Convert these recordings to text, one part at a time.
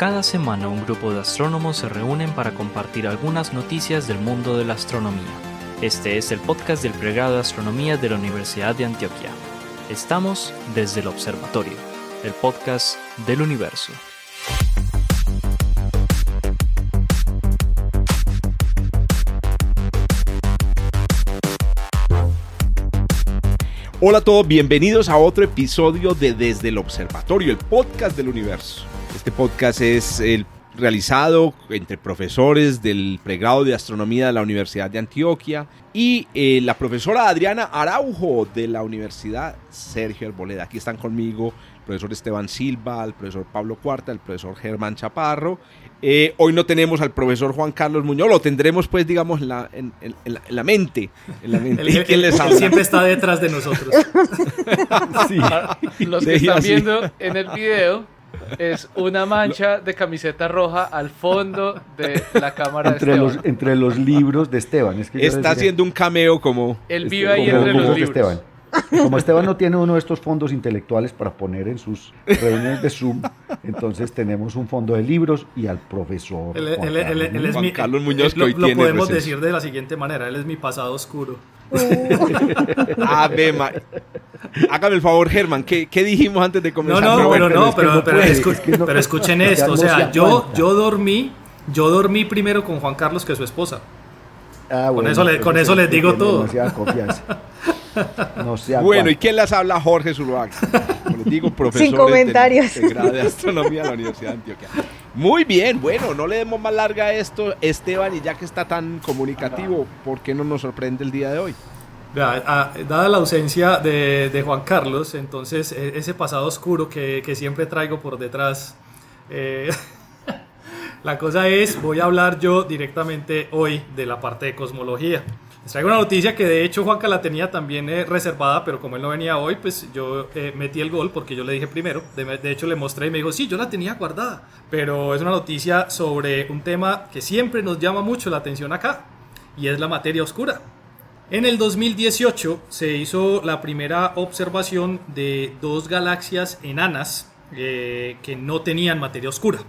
Cada semana un grupo de astrónomos se reúnen para compartir algunas noticias del mundo de la astronomía. Este es el podcast del pregrado de astronomía de la Universidad de Antioquia. Estamos desde el observatorio, el podcast del universo. Hola a todos, bienvenidos a otro episodio de Desde el Observatorio, el podcast del universo. Este podcast es el realizado entre profesores del pregrado de astronomía de la Universidad de Antioquia y eh, la profesora Adriana Araujo de la Universidad Sergio Arboleda. Aquí están conmigo el profesor Esteban Silva, el profesor Pablo Cuarta, el profesor Germán Chaparro. Eh, hoy no tenemos al profesor Juan Carlos Muñoz, lo tendremos pues digamos en la, en, la mente. En la mente. El, ¿Quién les habla? siempre está detrás de nosotros. sí. Los que están viendo en el video es una mancha de camiseta roja al fondo de la cámara entre de Los, entre los libros de Esteban. Es que Está haciendo un cameo como... Él vive ahí entre los libros. Esteban. Como Esteban no tiene uno de estos fondos intelectuales para poner en sus reuniones de Zoom, entonces tenemos un fondo de libros y al profesor. Él, es mi, Carlos Muñoz. lo, lo podemos decir de la siguiente manera: él es mi pasado oscuro. Ave Hágame el favor, Germán, ¿qué, ¿qué, dijimos antes de comenzar? No, no, pero, no, pero, pero, escuchen esto. O sea, yo, yo dormí, yo dormí primero con Juan Carlos que su esposa. Ah, con eso, le, con eso les digo todo. Confianza. No bueno, ¿y quién les habla? Jorge Zuluaga. Como les digo, profesor Sin comentarios. De, de Astronomía de la Universidad de Antioquia. Muy bien, bueno, no le demos más larga a esto, Esteban, y ya que está tan comunicativo, ¿por qué no nos sorprende el día de hoy? dada la ausencia de, Juan Carlos, entonces e, ese pasado oscuro que, siempre traigo por detrás, eh, la cosa es, voy a hablar yo directamente hoy de la parte de cosmología. Les traigo una noticia que de hecho Juanca la tenía también eh, reservada, pero como él no venía hoy, pues yo eh, metí el gol porque yo le dije primero. De, hecho le mostré y me dijo, sí, yo la tenía guardada. Pero es una noticia sobre un tema que siempre nos llama mucho la atención acá, y es la materia oscura. En el 2018 se hizo la primera observación de dos galaxias enanas eh, que no tenían materia oscura.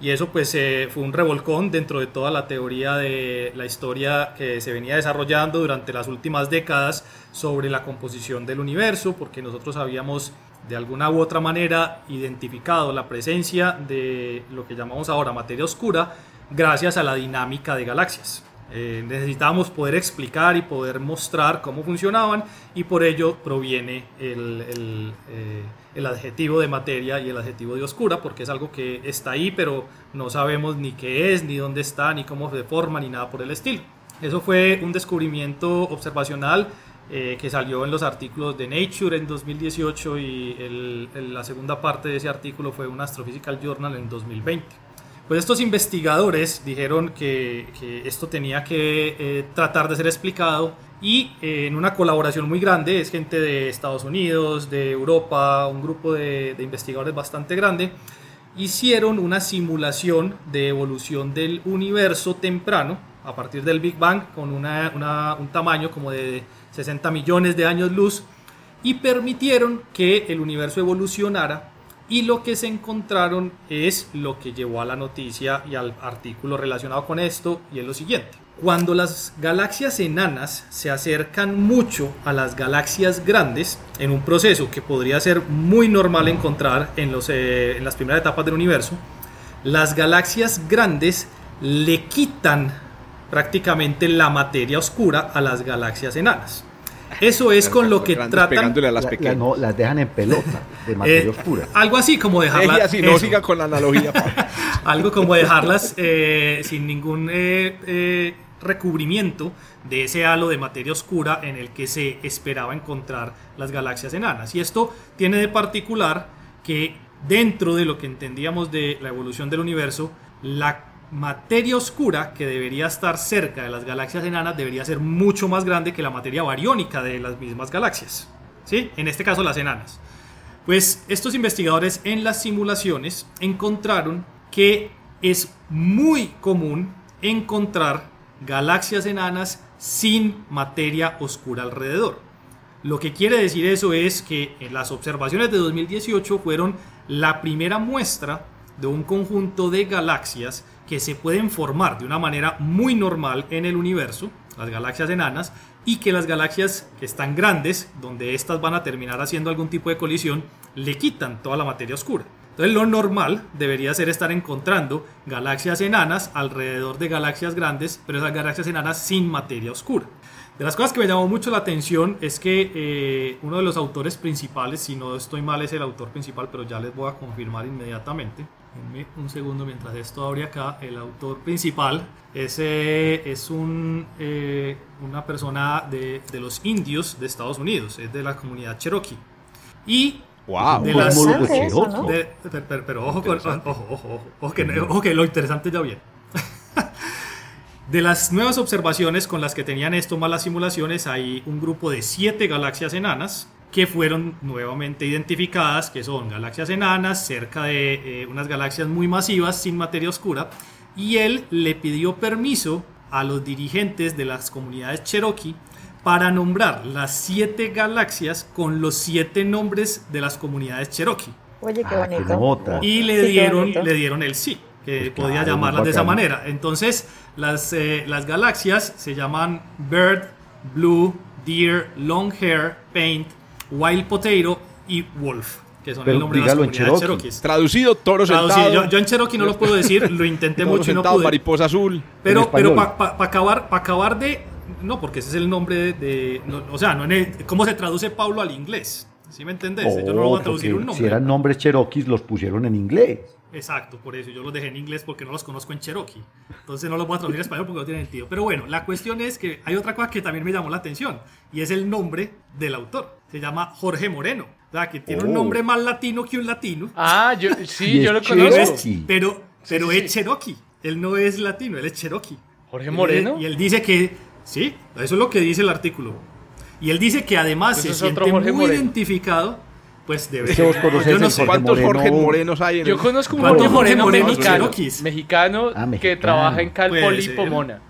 Y eso pues eh, fue un revolcón dentro de toda la teoría de la historia que se venía desarrollando durante las últimas décadas sobre la composición del universo, porque nosotros habíamos de alguna u otra manera identificado la presencia de lo que llamamos ahora materia oscura gracias a la dinámica de galaxias. Eh, necesitábamos poder explicar y poder mostrar cómo funcionaban y por ello proviene el, eh, el, adjetivo de materia y el adjetivo de oscura porque es algo que está ahí pero no sabemos ni qué es, ni dónde está, ni cómo se forma, ni nada por el estilo. Eso fue un descubrimiento observacional eh, que salió en los artículos de Nature en 2018 y la segunda parte de ese artículo fue un Astrophysical Journal en 2020. Pues estos investigadores dijeron que, esto tenía que eh, tratar de ser explicado y eh, en una colaboración muy grande, es gente de Estados Unidos, de Europa, un grupo de, investigadores bastante grande, hicieron una simulación de evolución del universo temprano a partir del Big Bang con un tamaño como de 60 millones de años luz y permitieron que el universo evolucionara y lo que se encontraron es lo que llevó a la noticia y al artículo relacionado con esto, y es lo siguiente. Cuando las galaxias enanas se acercan mucho a las galaxias grandes, en un proceso que podría ser muy normal encontrar en, eh, en las primeras etapas del universo, las galaxias grandes le quitan prácticamente la materia oscura a las galaxias enanas. Eso es con lo que tratan. A las, pequeñas. no, las dejan en pelota de eh, materia oscura. Algo así como dejarlas. Así, no siga con la analogía. algo como dejarlas eh, sin ningún eh, recubrimiento de ese halo de materia oscura en el que se esperaba encontrar las galaxias enanas. Y esto tiene de particular que dentro de lo que entendíamos de la evolución del universo, la materia oscura que debería estar cerca de las galaxias enanas debería ser mucho más grande que la materia bariónica de las mismas galaxias. ¿Sí? En este caso las enanas. Pues estos investigadores en las simulaciones encontraron que es muy común encontrar galaxias enanas sin materia oscura alrededor. Lo que quiere decir eso es que las observaciones de 2018 fueron la primera muestra de un conjunto de galaxias que se pueden formar de una manera muy normal en el universo, las galaxias enanas, y que las galaxias que están grandes, donde estas van a terminar haciendo algún tipo de colisión, le quitan toda la materia oscura. Entonces lo normal debería ser estar encontrando galaxias enanas alrededor de galaxias grandes, pero esas galaxias enanas sin materia oscura. De las cosas que me llamó mucho la atención es que eh, uno de los autores principales, si no estoy mal es el autor principal, pero ya les voy a confirmar inmediatamente. Denme un segundo mientras esto abre acá. El autor principal es, eh, es un, eh, una persona de, de los indios de Estados Unidos, es de la comunidad Cherokee. Y Wow. de las- eso. ¿no? de- pero, pero- ojo, ojo, ojo, ojo, ojo, que, ojo que lo interesante ya viene. De las nuevas observaciones con las que tenían esto más las simulaciones, hay un grupo de siete galaxias enanas que fueron nuevamente identificadas, que son galaxias enanas cerca de eh, unas galaxias muy masivas sin materia oscura, y él le pidió permiso a los dirigentes de las comunidades Cherokee para nombrar las siete galaxias con los siete nombres de las comunidades Cherokee. Oye, qué Ah, qué bonito. nota. Y le Sí, qué dieron, bonito. le dieron el sí, que Pues podía claro, llamarlas de esa manera. Entonces, las, eh, las galaxias se llaman Bird, Blue, Deer, Long Hair, Paint, Wild Potato y Wolf, que son Pero el nombre de las comunidades Cherokee. cherokees. Traducido, toro Traducido, sentado. yo, yo en Cherokee no lo puedo decir, lo intenté mucho y no sentado, pude. mariposa azul. Pero, pero para acabar, pa acabar de. No, porque ese es el nombre de. de- no, o sea, no en el- ¿cómo se traduce Pablo al inglés? ¿Sí me entendés? yo no lo voy a traducir un nombre. Si eran nombres cherokees, los pusieron en inglés. Exacto, por eso yo los dejé en inglés porque no los conozco en Cherokee. Entonces no los voy a traducir en español porque no tiene sentido. Pero bueno, la cuestión es que hay otra cosa que también me llamó la atención y es el nombre del autor. Se llama Jorge Moreno. O sea, que tiene un Oh. nombre más latino que un latino. Ah, yo, sí, yo lo conozco. pero, pero sí, es Cherokee. Él no es latino, él es Cherokee. Jorge Él- Moreno. Y él dice que, sí, eso es lo que dice el artículo. Y él dice que además Ese se es otro siente muy Moreno. identificado, pues debe que conocés Yo no sé. Jorge ¿Cuántos Jorge Moreno? Morenos hay en Yo conozco un ¿Cuántos Jorge Moreno Morenos mexicano, mexicano Ah, que mexicano. trabaja en Cal Puede Poly ser. Pomona.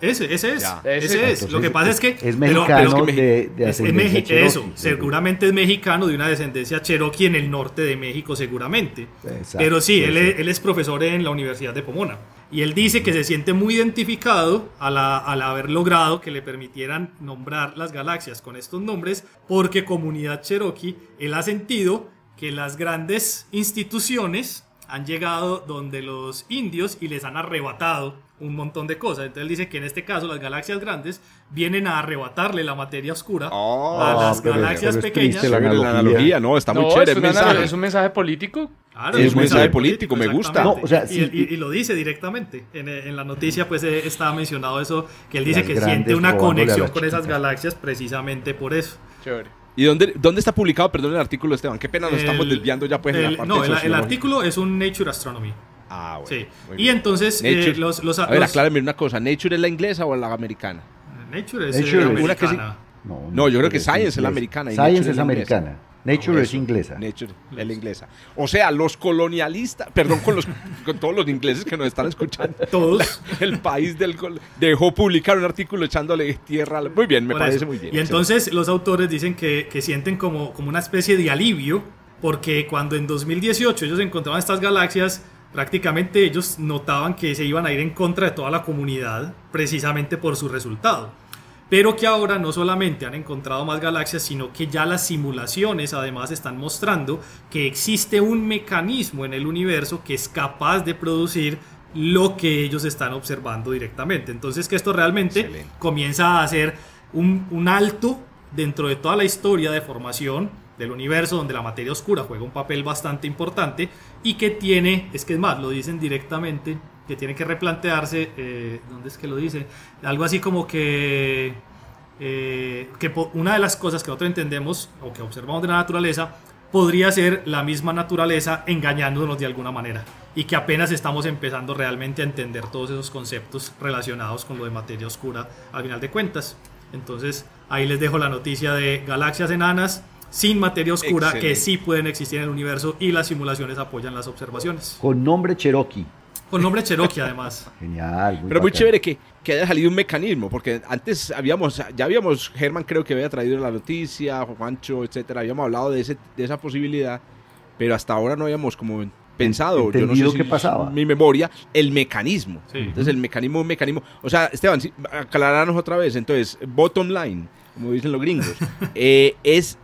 Ese, ese es. Ya. Ese, Ese. es. Lo que pasa es que. Es pero- mexicano pero- de, de es- es ascendencia cherokee, eso, seguramente es mexicano de una descendencia cherokee en el norte de México, seguramente. Exacto, Pero sí, él, es- él es profesor en la Universidad de Pomona. Y él dice que se siente muy identificado al, al haber logrado que le permitieran nombrar las galaxias con estos nombres, porque comunidad cherokee, él ha sentido que las grandes instituciones han llegado donde los indios y les han arrebatado un montón de cosas. Entonces él dice que en este caso las galaxias grandes vienen a arrebatarle la materia oscura Oh, a las pero- galaxias pero es pequeñas. la analogía. ¿no? Está muy No, chévere es, mensaje. es un mensaje político. Claro, Es un mensaje político, me gusta. No, o sea, y, sí, y- y lo dice directamente. En, en la noticia, pues eh, estaba mencionado eso, que él dice que siente una conexión con esas galaxias precisamente por eso. Chévere. ¿Y dónde, dónde está publicado, perdón, el artículo, Esteban? Qué pena, nos estamos El- desviando ya pues en el- la parte No, el, el artículo es un Nature Astronomy. Ah, bueno. Sí. Y bien. entonces eh, los, los, A ver, los- aclárame una cosa. ¿Nature es la inglesa o la americana? Nature es Nature eh, es- que sí. americana. No, yo creo que es Science es la americana y Science Nature es la americana. Nature es inglesa. Nature es la inglesa. O sea, los colonialistas, perdón con, los, con todos los ingleses que nos están escuchando. Todos. El país del dejó publicar un artículo echándole tierra. a- Muy bien, me Por parece eso. muy bien. Y entonces los autores dicen que, que sienten como, como una especie de alivio, porque cuando en 2018 ellos encontraban estas galaxias, prácticamente ellos notaban que se iban a ir en contra de toda la comunidad, precisamente por su resultado. Pero que ahora no solamente han encontrado más galaxias, sino que ya las simulaciones además están mostrando que existe un mecanismo en el universo que es capaz de producir lo que ellos están observando directamente. Entonces que esto realmente Excelente. comienza a ser un, un alto dentro de toda la historia de formación del universo donde la materia oscura juega un papel bastante importante y que tiene, es que es más, lo dicen directamente, que tiene que replantearse, eh, ¿dónde es que lo dice? Algo así como que, eh, que una de las cosas que nosotros entendemos o que observamos de la naturaleza podría ser la misma naturaleza engañándonos de alguna manera y que apenas estamos empezando realmente a entender todos esos conceptos relacionados con lo de materia oscura al final de cuentas. Entonces ahí les dejo la noticia de galaxias enanas sin materia oscura que sí pueden existir en el universo y las simulaciones apoyan las observaciones. Con nombre Cherokee. Con nombre Cherokee además. Genial. Pero muy chévere que, que haya salido un mecanismo, porque antes habíamos, ya habíamos, Germán creo que había traído la noticia, Juancho, etcétera, habíamos hablado de, ese, de esa posibilidad, pero hasta ahora no habíamos como pensado, yo no sé entendido si qué pasaba. mi memoria, el mecanismo. Sí. Entonces el mecanismo, un mecanismo. O sea, Esteban, aclararnos otra vez. Entonces, bottom line, como dicen los gringos, eh, es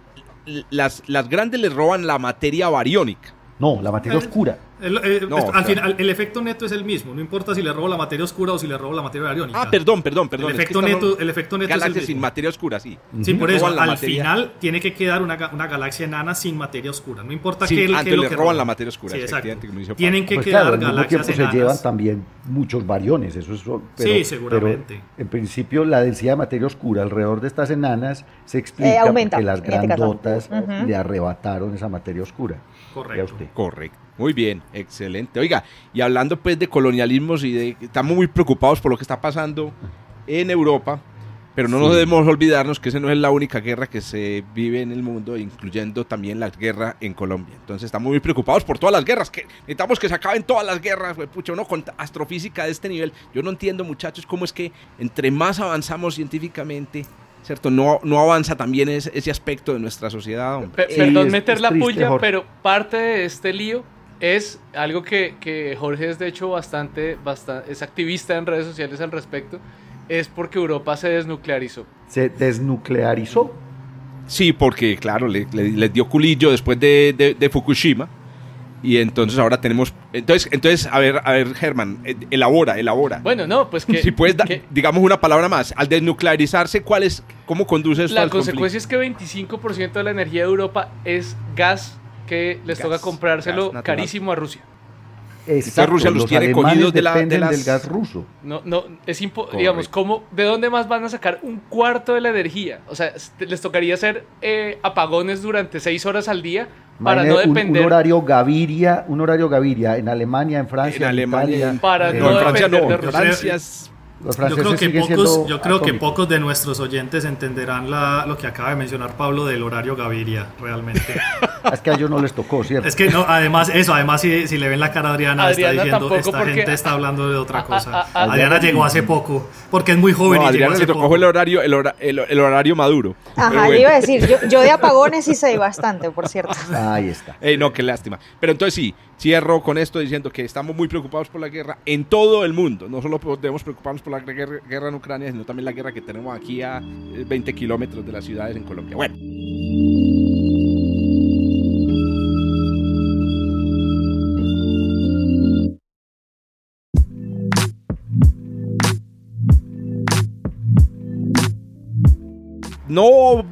las, las grandes les roban la materia bariónica. No, la materia oscura. El, eh, No, al claro. final, el efecto neto es el mismo, no importa si le robo la materia oscura o si le robo la materia bariónica. Ah, perdón, perdón, perdón. El es que efecto neto, el efecto neto es el Galaxias mismo. sin materia oscura, sí. Sí, por eso, al materia. final tiene que quedar una, una galaxia enana sin materia oscura. No importa Sí, qué, qué antes es lo le que roban la materia oscura, Sí, exacto. Tienen que Pues quedar claro, galaxias tiempo se enanas. llevan también muchos variones, eso es pero, Sí, seguramente. pero en principio la densidad de materia oscura alrededor de estas enanas se explica Eh, aumenta, porque las en este grandotas Ujú. le arrebataron esa materia oscura. Correcto. Correcto. Muy bien, excelente. Oiga, y hablando pues de colonialismos y de... Estamos muy preocupados por lo que está pasando en Europa, pero no nos debemos olvidarnos que esa no es la única guerra que se vive en el mundo, incluyendo también la guerra en Colombia. Entonces estamos muy preocupados por todas las guerras, que necesitamos que se acaben todas las guerras, güey, pucha, uno con astrofísica de este nivel. Yo no entiendo, muchachos, cómo es que entre más avanzamos científicamente... ¿Cierto? No, no avanza también ese, ese aspecto de nuestra sociedad. hombre. Pe- Sí, perdón es- meter es la triste, puya, Jorge. pero parte de este lío es algo que, que Jorge es de hecho bastante, bastante, es activista en redes sociales al respecto, es porque Europa se desnuclearizó. Se desnuclearizó. Sí, porque claro, le, le- les dio culillo después de, de- de Fukushima. Y entonces ahora tenemos... Entonces, entonces a ver, a ver, Germán, eh, elabora, elabora. Bueno, no, pues que... si puedes, da- que digamos una palabra más. Al desnuclearizarse, ¿cuál es, ¿cómo conduce esto la al consecuencia es que 25% de la energía de Europa es gas que les Gas, toca comprárselo carísimo a Rusia. Exacto, Rusia los tiene cogidos de la- de dependen las- del gas ruso. No, no, es impo- Correcto. digamos, ¿cómo, ¿de dónde más van a sacar un cuarto de la energía? O sea, les tocaría hacer eh, apagones durante seis horas al día para no Imagine un- un, depender. horario Gaviria, un horario Gaviria en Alemania, en Francia, En Alemania, Italia, Para eh, No, en Francia no. depender En de Francia es- los Yo creo que siguen pocos, siendo yo creo que pocos de nuestros oyentes entenderán la, lo que acaba de mencionar Pablo del horario Gaviria, realmente. Es que a ellos no les tocó, ¿cierto? es que no, además, eso, además si, si le ven la cara a Adriana, Adriana está diciendo, esta porque- gente está hablando de otra cosa. a- a- Adriana Adriana llegó hace poco, porque es muy joven No, y a llegó Adriana hace le tocó poco. el horario, el, hora- el- el horario maduro. Ajá, bueno. le iba a decir, yo, yo de apagones sí sé bastante, por cierto. Ahí está. Ey, no, qué lástima. Pero entonces sí, cierro con esto diciendo que estamos muy preocupados por la guerra en todo el mundo. No solo debemos preocuparnos por la guerra, en Ucrania, sino también la guerra que tenemos aquí a eh, 20 kilómetros de las ciudades en Colombia. Bueno. No,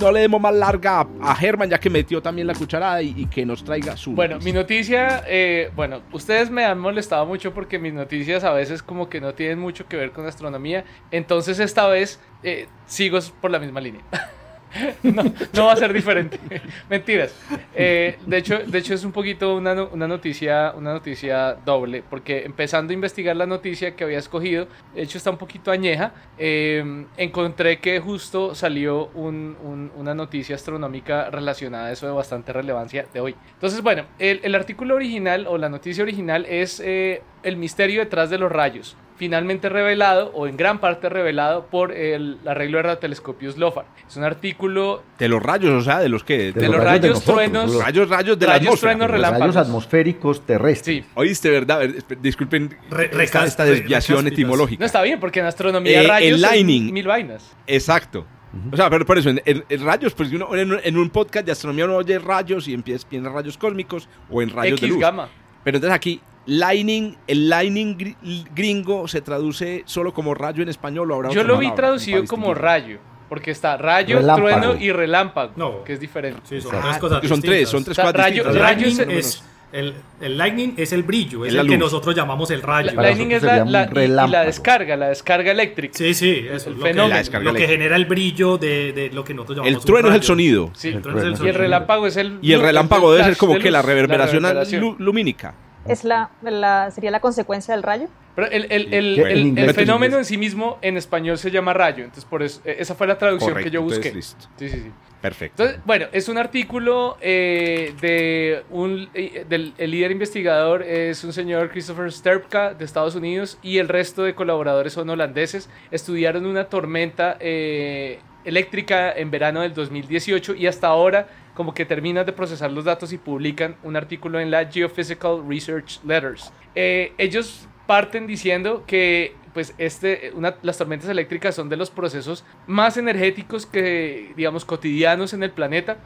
no le demos más larga a, Germán, ya que metió también la cucharada y, y que nos traiga su. Bueno, mi noticia. noticia, eh, bueno, ustedes me han molestado mucho porque mis noticias a veces como que no tienen mucho que ver con astronomía, entonces esta vez eh, sigo por la misma línea. no, va a ser diferente. Mentiras. Eh, de, hecho, de hecho es un poquito una, una noticia, una noticia doble, porque empezando a investigar la noticia que había escogido, de hecho está un poquito añeja, eh, encontré que justo salió un- un- una noticia astronómica relacionada a eso de bastante relevancia de hoy. Entonces, bueno, el, el artículo original o la noticia original es eh, el misterio detrás de los rayos, finalmente revelado o en gran parte revelado por el arreglo de radiotelescopios LOFAR. Es un artículo De los rayos, o sea, de los que. de, los rayos, nosotros, truenos, los Rayos, rayos de la Rayos, atmósfera. truenos, Los rayos atmosféricos terrestres. Sí, Oíste, ¿verdad? Disculpen Re- esta, desviación etimológica. no está bien porque en astronomía Eh, rayos lining. mil vainas. Exacto. O sea, pero por eso, en, en- en rayos, pues uno, en, un- en un podcast de astronomía uno oye rayos y empieza, piensa en rayos cósmicos o en rayos de X luz. gamma. Pero entonces aquí, lightning, el lightning gri- gringo se traduce solo como rayo en español o habrá Yo lo vi palabra traducido como rayo, porque está rayo, Relámpago. trueno y relámpago, No. que es diferente. Sí, son tres cosas son tres, son tres O sea, cosas rayo- rayo lightning es- es, el, el lightning es el brillo, es Es la el que luz. nosotros llamamos el rayo. Para Lightning es la, la- y- y, la descarga, la descarga eléctrica. Sí, sí, eso El es lo que, fenómeno. La descarga lo que genera el brillo de, de lo que nosotros llamamos El un trueno es el rayo. sonido. Sí. El trueno es el Y el sonido. relámpago es el Y el relámpago el debe ser como de que la reverberación, reverberación. lu- lumínica. Es la, la- sería la consecuencia del rayo. Pero el, el- el- Que el- en el inglés- fenómeno en sí mismo en español se llama rayo. Entonces, por eso, eh, esa fue la traducción Correcto, que yo busqué. listo. Sí, sí, sí. Perfecto. Entonces, bueno, es un artículo eh, de un eh, del el líder investigador es un señor Christopher Sterpka de Estados Unidos y el resto de colaboradores son holandeses. Estudiaron una tormenta eh, eléctrica en verano del 2018 y hasta ahora como que terminan de procesar los datos y publican un artículo en la Geophysical Research Letters. Eh, ellos parten diciendo que pues este, las tormentas eléctricas son de los procesos más energéticos que, digamos, cotidianos en el planeta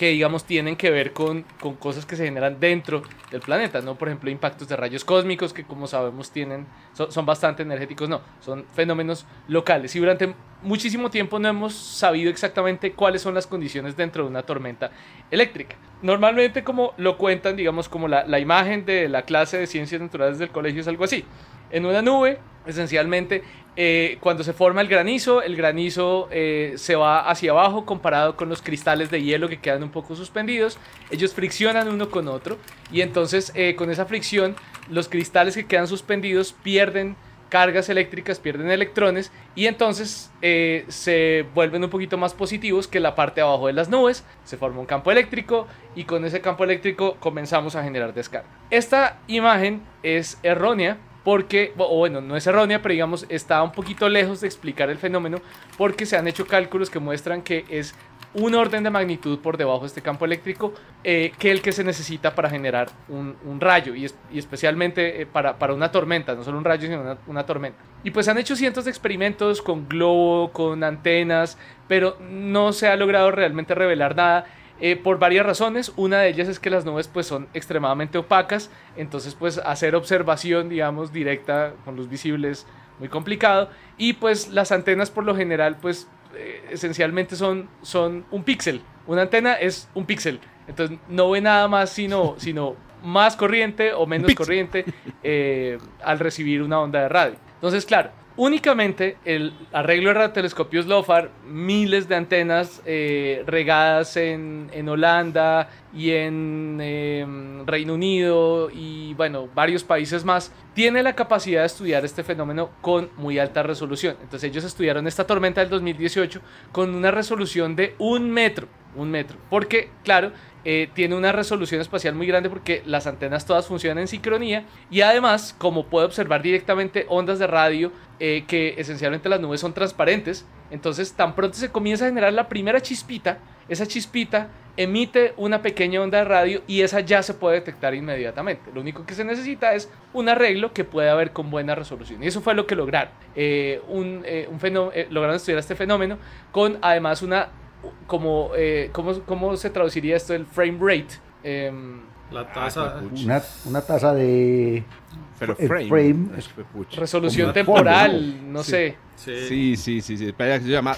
que digamos tienen que ver con, con, cosas que se generan dentro del planeta, ¿no? Por ejemplo, impactos de rayos cósmicos que como sabemos tienen, son, bastante energéticos, no, son fenómenos locales. Y durante muchísimo tiempo no hemos sabido exactamente cuáles son las condiciones dentro de una tormenta eléctrica. Normalmente como lo cuentan, digamos, como la, la imagen de la clase de ciencias naturales del colegio es algo así. En una nube, esencialmente, eh, cuando se forma el granizo, el granizo eh, se va hacia abajo comparado con los cristales de hielo que quedan un poco suspendidos. Ellos friccionan uno con otro y entonces eh, con esa fricción los cristales que quedan suspendidos pierden cargas eléctricas, pierden electrones y entonces se vuelven un poquito más positivos que la parte de abajo de las nubes. Se forma un campo eléctrico y con ese campo eléctrico comenzamos a generar descarga. Esta imagen es errónea porque, o bueno, no es errónea, pero digamos, está un poquito lejos de explicar el fenómeno porque se han hecho cálculos que muestran que es un orden de magnitud por debajo de este campo eléctrico eh, que el que se necesita para generar un, rayo y, es, y especialmente eh, para, para, una tormenta, no solo un rayo, sino una, una, tormenta. Y pues han hecho cientos de experimentos con globo, con antenas, pero no se ha logrado realmente revelar nada. Eh, por varias razones. Una de ellas es que las nubes pues son extremadamente opacas, entonces pues hacer observación digamos directa con luz visible es muy complicado y pues las antenas por lo general pues eh, esencialmente son, son un píxel. Una antena es un píxel, entonces no ve nada más sino, sino más corriente o menos corriente eh, al recibir una onda de radio. Entonces claro, únicamente el arreglo de telescopios LOFAR, miles de antenas eh, regadas en, en, Holanda y en eh, Reino Unido y bueno, varios países más, tiene la capacidad de estudiar este fenómeno con muy alta resolución. Entonces ellos estudiaron esta tormenta del 2018 con una resolución de un metro, un metro, porque claro, eh, tiene una resolución espacial muy grande porque las antenas todas funcionan en sincronía y además como puede observar directamente ondas de radio eh, que esencialmente las nubes son transparentes entonces tan pronto se comienza a generar la primera chispita esa chispita emite una pequeña onda de radio y esa ya se puede detectar inmediatamente. Lo único que se necesita es un arreglo que pueda haber con buena resolución. Y eso fue lo que lograron. Eh, un, lograron estudiar este fenómeno con además una como, eh, ¿cómo, ¿cómo, se traduciría esto el frame rate? Eh, la tasa. Una, una tasa de. Pero frame. frame es resolución temporal, fondo, no Sí. sé. Sí, sí, sí, sí. Se llama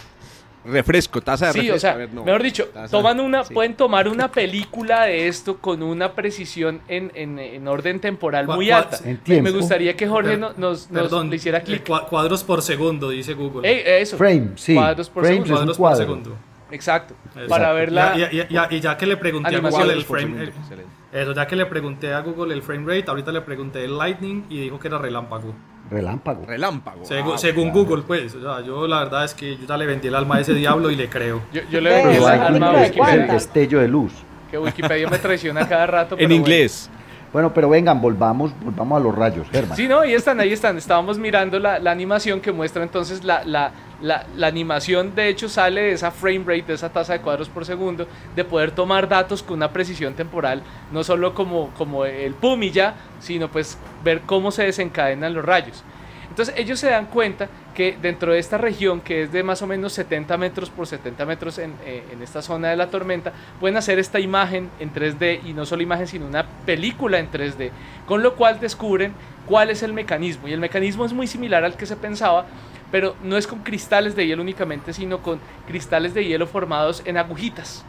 refresco, tasa de Sí, refresco. o sea, A ver, no. mejor dicho, toman una, sí. pueden tomar una película de esto con una precisión en, en, en orden temporal muy alta. Me gustaría que Jorge no- nos, nos Perdón, le hiciera eh, clic. cua- cuadros por segundo, dice Google. Ey, eso. Frame, sí. Cuadros por Frames segundo. es un cuadros por segundo. Exacto. Exacto. Para ver la. Y, y- y- y ya que le pregunté a. Google el frame, segundo, excelente. eso, ya que le pregunté a Google el frame rate, ahorita le pregunté el lightning y dijo que era relámpago. Relámpago. Relámpago. Segu- Ah, según claro. Google, pues, o sea, yo la verdad es que yo ya le vendí el alma a ese diablo y le creo. Yo, yo le vendí el alma a el Wikipedia. destello de luz. Que Wikipedia me traiciona cada rato. En bueno. inglés. Bueno, pero vengan, volvamos, volvamos a los rayos, Germán. Sí, no, ahí están, ahí están. Estábamos mirando la, la animación que muestra entonces la, la, la, animación, de hecho, sale de esa frame rate, de esa tasa de cuadros por segundo, de poder tomar datos con una precisión temporal, no solo como, como el pum y ya, sino pues ver cómo se desencadenan los rayos. Entonces ellos se dan cuenta que dentro de esta región, que es de más o menos 70 metros por 70 metros en, eh, en esta zona de la tormenta, pueden hacer esta imagen en 3D y no solo imagen, sino una película en 3D, con lo cual descubren cuál es el mecanismo. Y el mecanismo es muy similar al que se pensaba, pero no es con cristales de hielo únicamente, sino con cristales de hielo formados en agujitas,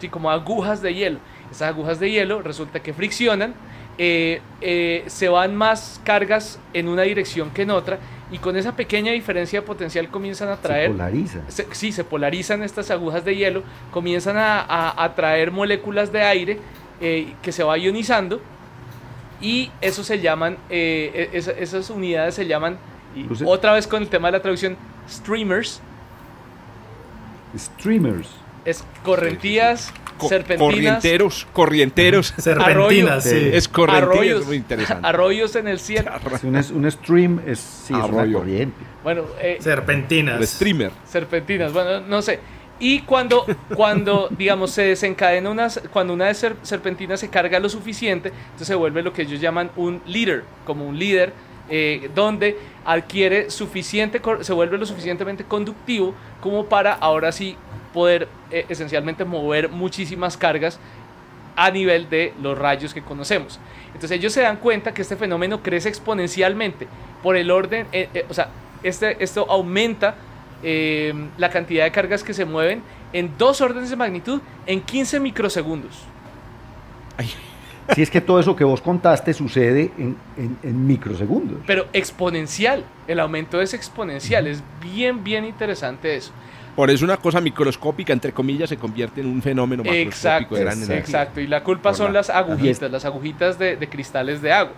¿sí? como agujas de hielo. Esas agujas de hielo resulta que friccionan, eh, eh, se van más cargas en una dirección que en otra, y con esa pequeña diferencia de potencial comienzan a Se traer polariza. se- sí, se polarizan estas agujas de hielo, comienzan a, a- a traer moléculas de aire eh, que se va ionizando y eso se llaman, eh, e- esa- esas unidades se llaman, y Luce- otra vez con el tema de la traducción, streamers, Streamers. es correntías, Co- serpentinas, Corrienteros, corrienteros. Serpentinas, sí. Es corriente, arroyos, es muy interesante. arroyos en el cielo. Un, un stream es, sí, es una Arroyo. corriente. Bueno, eh, El Serpentinas. streamer. serpentinas, bueno, no sé. Y cuando, cuando digamos, se desencadena una, cuando una ser- serpentina se carga lo suficiente, entonces se vuelve lo que ellos llaman un leader, como un líder, eh, donde adquiere suficiente, se vuelve lo suficientemente conductivo como para ahora sí poder eh, esencialmente mover muchísimas cargas a nivel de los rayos que conocemos. Entonces ellos se dan cuenta que este fenómeno crece exponencialmente por el orden, eh, o sea, este, esto aumenta eh, la cantidad de cargas que se mueven en dos órdenes de magnitud en 15 microsegundos. Si es que todo eso que vos contaste sucede en, en- en microsegundos. Pero exponencial, el aumento es exponencial, es bien, bien interesante eso. Por eso una cosa microscópica, entre comillas, se convierte en un fenómeno macroscópico Exacto, de gran energía. exacto. Y la culpa Por son la- las agujitas, las agujitas de, de cristales de agua.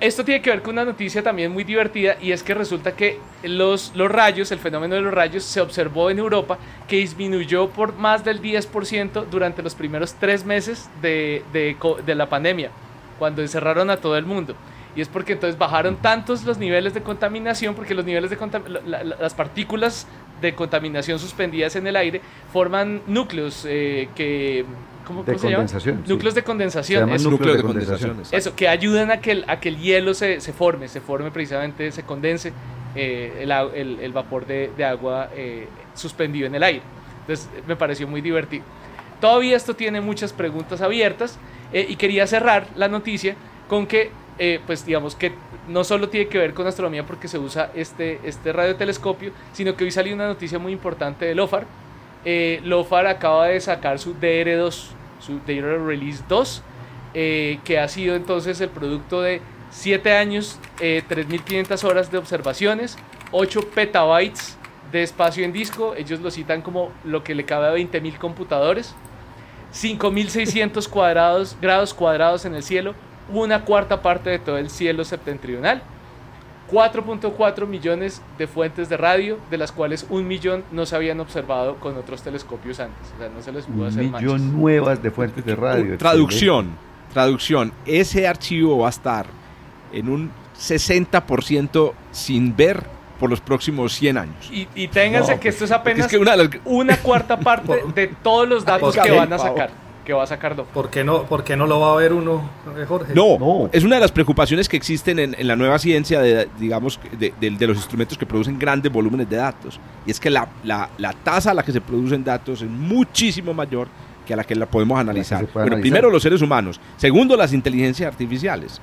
Esto tiene que ver con una noticia también muy divertida y es que resulta que los, los rayos, el fenómeno de los rayos, se observó en Europa que disminuyó por más del 10% durante los primeros tres meses de, de de la pandemia, cuando encerraron a todo el mundo. Y es porque entonces bajaron tantos los niveles de contaminación, porque los niveles de la- las partículas de contaminación suspendidas en el aire forman núcleos eh, que... ¿Cómo, De cómo se llama? condensación, sí. Núcleos de Se condensación. eso. núcleo núcleos de de condensación. condensación. Eso, que ayudan a que el, a que el hielo se, se forme, se forme precisamente, se condense eh, el, el- el vapor de, de agua eh, suspendido en el aire. Entonces me pareció muy divertido. Todavía esto tiene muchas preguntas abiertas eh, y quería cerrar la noticia con que, eh, pues digamos que no solo tiene que ver con astronomía porque se usa este, este radiotelescopio, sino que hoy salió una noticia muy importante de LOFAR. Eh, LOFAR acaba de sacar su DR2, su Data Release 2, eh, que ha sido entonces el producto de 7 años, eh, 3.500 horas de observaciones, 8 petabytes de espacio en disco, ellos lo citan como lo que le cabe a 20.000 computadores, 5.600 cuadrados, grados cuadrados en el cielo, una cuarta parte de todo el cielo septentrional, 4.4 millones de fuentes de radio, de las cuales un millón no se habían observado con otros telescopios antes, o sea, no se les pudo Un hacer manchas. millón nuevas de fuentes de radio. Traducción, traducción. Ese archivo va a estar en un 60% sin ver por los próximos 100 años. Y, y ténganse No, que esto es apenas es que una una cuarta parte de todos los datos ¿Por que van a sacar, que va a sacar. ¿Por qué no, por qué no lo va a ver uno, eh, Jorge? No, No. es una de las preocupaciones que existen en, en la nueva ciencia de, digamos, de, de- de los instrumentos que producen grandes volúmenes de datos. Y es que la, la- la tasa a la que se producen datos es muchísimo mayor que a la que la podemos analizar. puede Bueno, analizar. primero los seres humanos, segundo las inteligencias artificiales.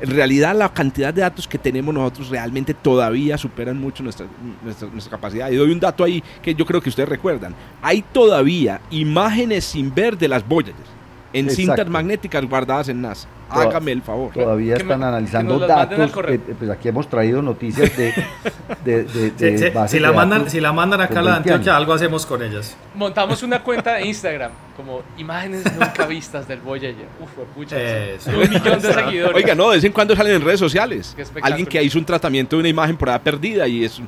En realidad la cantidad de datos que tenemos nosotros realmente todavía superan mucho nuestra, nuestra, nuestra capacidad. Y doy un dato ahí que yo creo que ustedes recuerdan. Hay todavía imágenes sin ver de las Voyager en Exacto. cintas magnéticas guardadas en NASA. Toda- Hágame el favor. Todavía Que me- están que analizando datos. correo. eh, pues aquí hemos traído noticias de, de, de- Si- de si- bases si, la mandan, si la mandan acá a la 20 Antioquia, algo hacemos con ellas. Montamos una cuenta de Instagram, como imágenes nunca vistas del Voyager. Uf, pucha, un millón de seguidores. Oiga, no, de vez en cuando salen en redes sociales. Alguien que hizo un tratamiento de una imagen por ahí perdida y es no,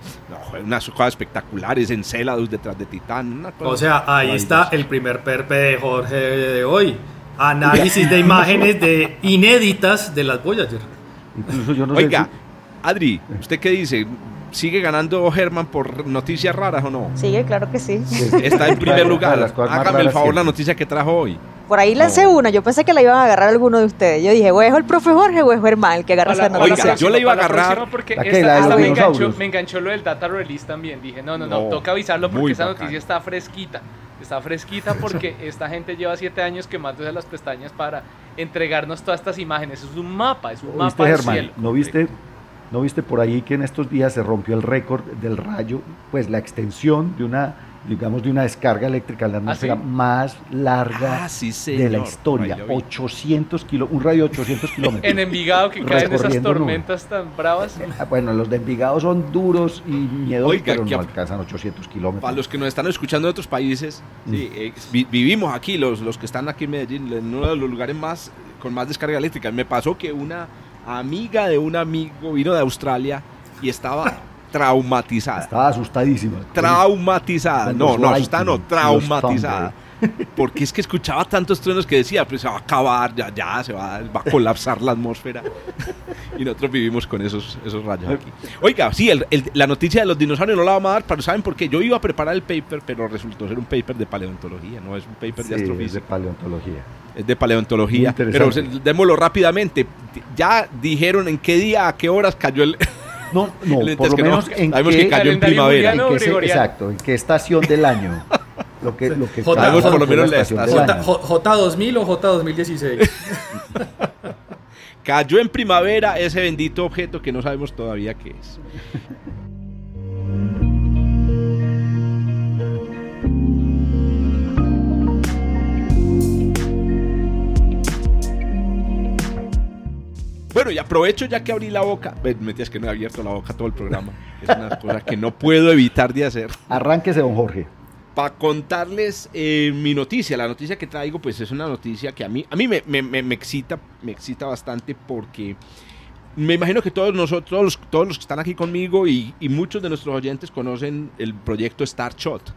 unas cosas espectaculares, Encélados detrás de Titán. una cosa O sea, ahí está el primer perpe de Jorge de hoy. Análisis de imágenes de inéditas de las Voyager. Incluso yo no sé Oiga, si- Adri, ¿usted qué dice? ¿Sigue ganando Herman por noticias raras o no? Sigue, claro que sí. Está en primer lugar. Hágame el favor la noticia que trajo hoy. Por ahí lancé una. Yo pensé que la iban a agarrar alguno de ustedes. Yo dije, ¿o es el profe Jorge o es Germán el que agarra esa la- la Oiga, noticia? próxima, yo le iba a la agarrar- porque ¿La qué? esta, ¿La esta me, enganchó, me enganchó lo del data release también. Dije, no, no, no, No, toca avisarlo porque esa noticia está fresquita. Está fresquita porque esta gente lleva siete años quemándose las pestañas para entregarnos todas estas imágenes. Es un mapa, es un ¿Oíste, mapa del Germán? cielo. ¿No viste, ¿No viste por ahí que en estos días se rompió el récord del rayo? Pues la extensión de una, digamos, de una descarga eléctrica en la atmósfera sí? más larga Ah, sí, de la historia. ahí lo vi. 800 kilómetros, un radio de 800 kilómetros. En Envigado que caen esas tormentas tan bravas. Ah, Bueno, los de Envigado son duros y miedosos, Oiga, pero que no a- alcanzan 800 kilómetros. Para los que nos están escuchando de otros países, sí, eh, vi- vivimos aquí, los, los que están aquí en Medellín, en uno de los lugares más con más descarga eléctrica. Me pasó que una amiga de un amigo vino de Australia y estaba traumatizada. Estaba asustadísima. Traumatizada. No, no, asustada no, traumatizada. porque es que escuchaba tantos truenos que decía, pues se va a acabar, ya, ya se va, va a colapsar la atmósfera. y nosotros vivimos con esos, esos rayos aquí. Oiga, sí, el- el- la noticia de los dinosaurios no la vamos a dar, pero ¿saben por qué? Yo iba a preparar el paper, pero resultó ser un paper de paleontología, no es un paper Sí, de es de astrofísica. paleontología. Es de paleontología. Pero démoslo rápidamente. Ya dijeron en qué día, a qué horas cayó el. No, no, el- por lo que no, menos en sabemos qué, que cayó en primavera. en qué exacto, en qué estación del año. Lo que, lo que J- por lo menos la estación J, año. J2000 o J2016. Cayó en primavera ese bendito objeto que no sabemos todavía qué es. Bueno, y aprovecho ya que abrí la boca. Metías que no he abierto la boca todo el programa. Es una cosa que no puedo evitar de hacer. Arránquese, don Jorge. para contarles eh, mi noticia. La noticia que traigo, pues es una noticia que a mí, a mí me, me- me- me excita, me excita bastante porque me imagino que todos nosotros, todos los, todos los que están aquí conmigo y, y muchos de nuestros oyentes conocen el proyecto Starshot,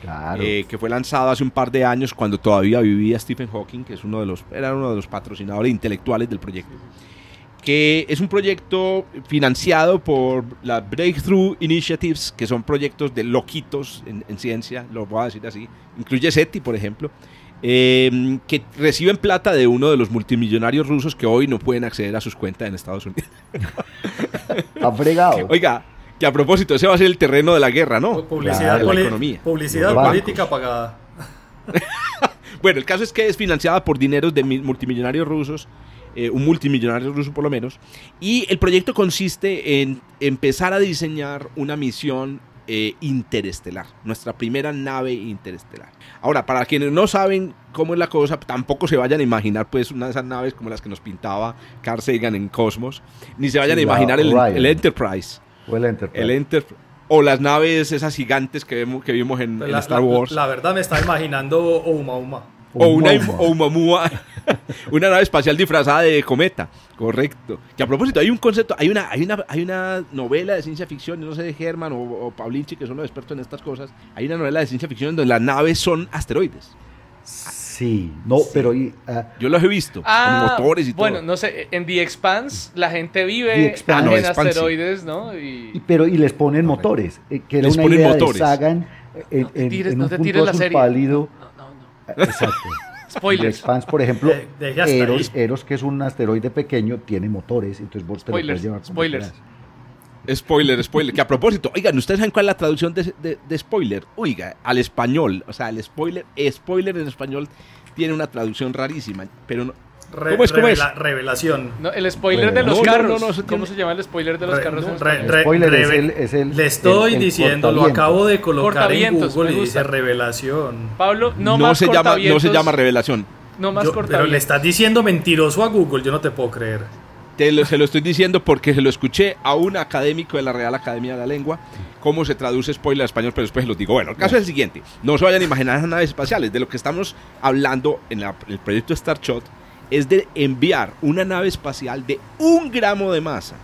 Claro. eh, que fue lanzado hace un par de años cuando todavía vivía Stephen Hawking, que es uno de los, era uno de los patrocinadores intelectuales del proyecto. Que es un proyecto financiado por la Breakthrough Initiatives, que son proyectos de loquitos en, en ciencia, lo voy a decir así. Incluye SETI, por ejemplo, eh, que reciben plata de uno de los multimillonarios rusos que hoy no pueden acceder a sus cuentas en Estados Unidos. Ha fregado. Oiga, que a propósito, ese va a ser el terreno de la guerra, ¿no? Publicidad, de la poli- economía. publicidad política pagada. Bueno, el caso es que es financiada por dineros de mi- multimillonarios rusos, eh, un multimillonario ruso por lo menos, y el proyecto consiste en empezar a diseñar una misión eh, interestelar, nuestra primera nave interestelar. Ahora, para quienes no saben cómo es la cosa, tampoco se vayan a imaginar pues una de esas naves como las que nos pintaba Carl Sagan en Cosmos, ni se vayan Sí, a imaginar el, Enterprise, Fue el Enterprise. el Enter- o las naves esas gigantes que, vemos, que vimos en, en La, Star Wars. la verdad me está imaginando Ouma Uma. O una Oumuamua. Oumuamua, una nave espacial disfrazada de cometa, correcto. Que a propósito, hay un concepto, hay una, hay una, hay una novela de ciencia ficción, yo no sé de Herman o, o Pavlinchi, que son los expertos en estas cosas, hay una novela de ciencia ficción donde las naves son asteroides. Sí, no, pero y, ah, Yo los he visto, Ah, con motores y bueno, todo. no sé, en The Expanse la gente The vive Expanse. Ah, no, en Expanse, asteroides, ¿no? y- Y pero y les ponen motores, eh, que era Les una ponen idea motores. de Sagan en, No te tires- en no un te punto la serie. pálido. no, Exacto. Spoilers. Expanse, por ejemplo, De- Eros, que es un asteroide pequeño, tiene motores, entonces vos te lo Spoilers, puedes llevar spoilers. Spoiler, spoiler. Que a propósito, oigan, ¿ustedes saben cuál es la traducción de, de- de spoiler? Oiga, al español, o sea, el spoiler, spoiler en español tiene una traducción rarísima, pero no, Re- ¿Cómo es, cómo es? revela- Revelación. No, el spoiler de los no, carros. no, no, ¿Cómo se llama el spoiler de los Re- carros? spoiler es el- es el- Le estoy el- el diciendo, lo acabo de colocar en Google y dice revelación. Pablo, no, no más se llama, no se llama revelación. No más Yo- pero le estás diciendo mentiroso a Google, yo no te puedo creer. Te lo- se lo estoy diciendo porque se lo escuché a un académico de la Real Academia de la Lengua, cómo se traduce spoiler a español, pero después se los digo. Bueno, el caso es el siguiente. No se vayan a imaginar esas naves espaciales. De lo que estamos hablando en la- el proyecto Starshot es de enviar una nave espacial de un gramo de masa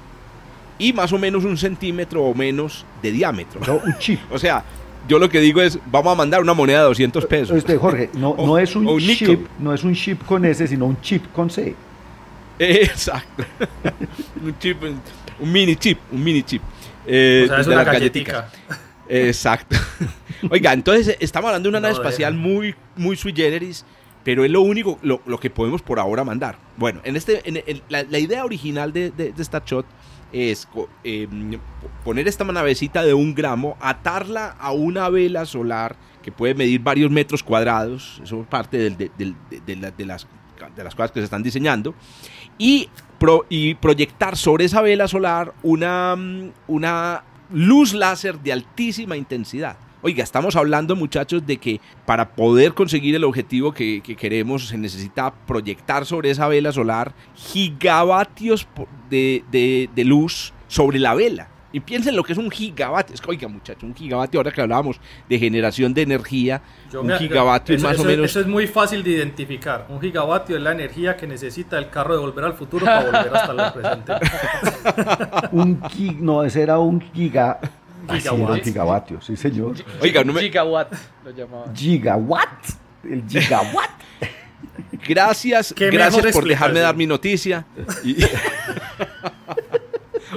y más o menos un centímetro o menos de diámetro. No, un chip. O sea, yo lo que digo es, vamos a mandar una moneda de 200 pesos. Este, Jorge, no, O- no es un chip, no es un chip con S, sino un chip con C. Exacto. un chip, un mini chip, un mini chip. eh, o sea, es de una las galletitas. galletica. Exacto. Oiga, entonces eh, estamos hablando de una nave espacial muy, muy sui generis, pero es lo único, lo, lo que podemos por ahora mandar. Bueno, en este, la, idea original de, de, de Starshot es eh, poner esta navecita de un gramo, atarla a una vela solar que puede medir varios metros cuadrados, eso es parte del- de, del- de- la- las, de las cosas que se están diseñando, y, pro- y proyectar sobre esa vela solar una, una luz láser de altísima intensidad. Oiga, estamos hablando muchachos de que para poder conseguir el objetivo que, que queremos se necesita proyectar sobre esa vela solar gigavatios de, de- de luz sobre la vela. Y piensen lo que es un gigavatio. Es que, oiga muchachos, un gigavatio, ahora que hablábamos de generación de energía, Yo un me- gigavatio es eso- más eso- o menos... Eso es muy fácil de identificar. Un gigavatio es la energía que necesita el carro de volver al futuro para volver hasta el presente. Un gig, no, ese era un giga. Así era un Gigawatt. gigavatio, sí señor. Oiga, no me- Gigawatt lo llamaban. Gigawatt. el gigawatt. Gracias, Qué gracias por dejarme dar mi noticia. Y-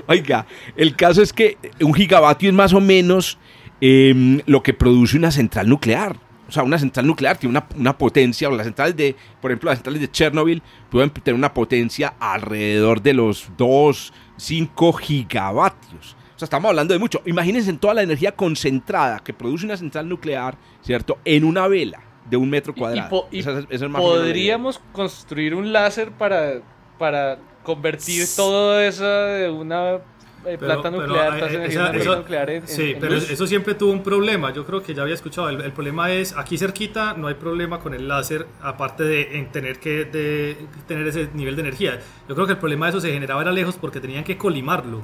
Oiga, el caso es que un gigavatio es más o menos em, lo que produce una central nuclear. O sea, una central nuclear tiene una, una potencia, o las centrales de, por ejemplo, las centrales de Chernobyl pueden tener una potencia alrededor de los 2, 5 gigavatios. O sea, estamos hablando de mucho. Imagínense en toda la energía concentrada que produce una central nuclear, ¿cierto? En una vela de un metro Y- y cuadrado. po- y Esa esa es. Podríamos construir un láser para, para convertir todo eso de una eh, Pero- planta pero, nuclear, eh, toda esa esa- energía de una eso- planta nuclear en, Sí, en- en pero luz. eso siempre tuvo un problema. Yo creo que ya había escuchado. El, el problema es aquí cerquita no hay problema con el láser, aparte de en tener que de tener ese nivel de energía. Yo creo que el problema de eso se generaba era lejos porque tenían que colimarlo.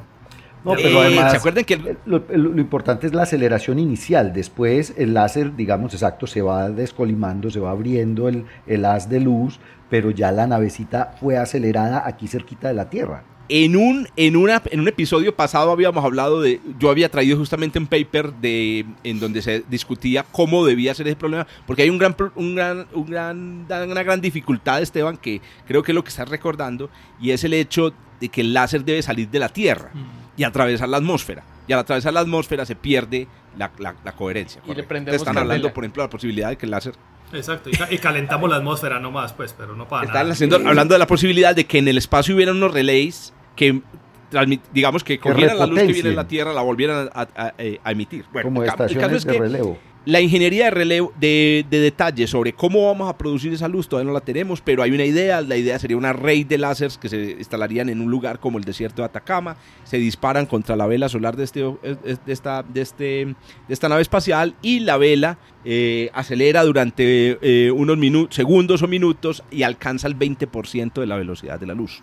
No, Eh, pero además, ¿se acuerdan que el- eh, lo, lo- lo importante es la aceleración inicial. Después el láser, digamos, exacto, se va descolimando, se va abriendo el, el haz de luz, pero ya la navecita fue acelerada aquí cerquita de la Tierra. En un, en, una, en un episodio pasado habíamos hablado de, yo había traído justamente un paper de, en donde se discutía cómo debía ser ese problema, porque hay un gran, un gran, un gran, una gran dificultad, Esteban, que creo que es lo que estás recordando, y es el hecho de que el láser debe salir de la Tierra y atravesar la atmósfera. Y al atravesar la atmósfera se pierde la, la- la coherencia. Y le prendemos Están candela. hablando, por ejemplo, de la posibilidad de que el láser Exacto. Y, ca- y calentamos la atmósfera nomás, pues, pero no para Están nada. haciendo, hablando de la posibilidad de que en el espacio hubiera unos relays que, transmit- digamos, que cogieran la luz que viene de la. Tierra, la volvieran a, a- a emitir. Bueno, como el el caso estaciones es de que relevo. La ingeniería de relevo, de, de sobre cómo vamos a producir esa luz todavía no la tenemos, pero hay una idea. La idea sería una red de láseres que se instalarían en un lugar como el desierto de Atacama, se disparan contra la vela solar de, este, de, esta, de, este, de esta nave espacial y la vela eh, acelera durante eh, unos segundos o minutos y alcanza el 20% de la velocidad de la luz.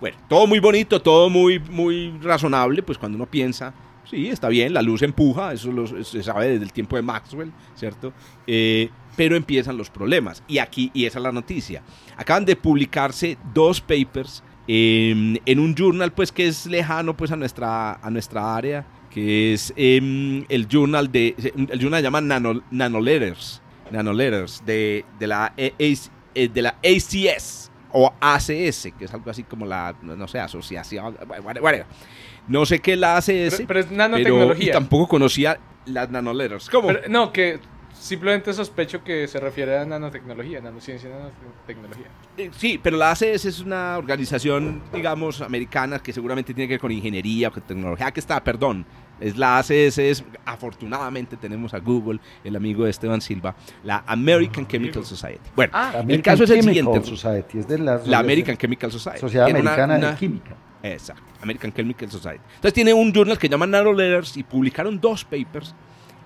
Bueno, todo muy bonito, todo muy, muy razonable, pues cuando uno piensa, sí, está bien, la luz empuja, eso lo- se sabe desde el tiempo de Maxwell, ¿cierto? Eh, pero empiezan los problemas. Y aquí, y esa es la noticia. Acaban de publicarse dos papers eh, en un journal, pues, que es lejano, pues, a nuestra, a nuestra área, que es em, el journal de, el journal se llama Nano, Nanoletters, Nanoletters, de, de la, E- eh, de la ACS o ACS, que es algo así como la, no sé, asociación, bueno, no sé qué es la ACS, Pero, pero es pero nanotecnología. tampoco conocía las nanoletters. ¿Cómo? Pero, no, que simplemente sospecho que se refiere a nanotecnología, nanociencia, nanotecnología. Eh, Sí, pero la ACS es una organización, digamos, americana que seguramente tiene que ver con ingeniería o con tecnología. que está, perdón. Es la ACS, es, afortunadamente tenemos a Google, el amigo de Esteban Silva, la American Chemical Society. Bueno, Ah, el caso es el Chemical siguiente. Society, es de la, La American Chemical Society. Sociedad Americana una- de Química. Exacto, American Chemical Society. Entonces tiene un journal que llama Nanoletters y publicaron dos papers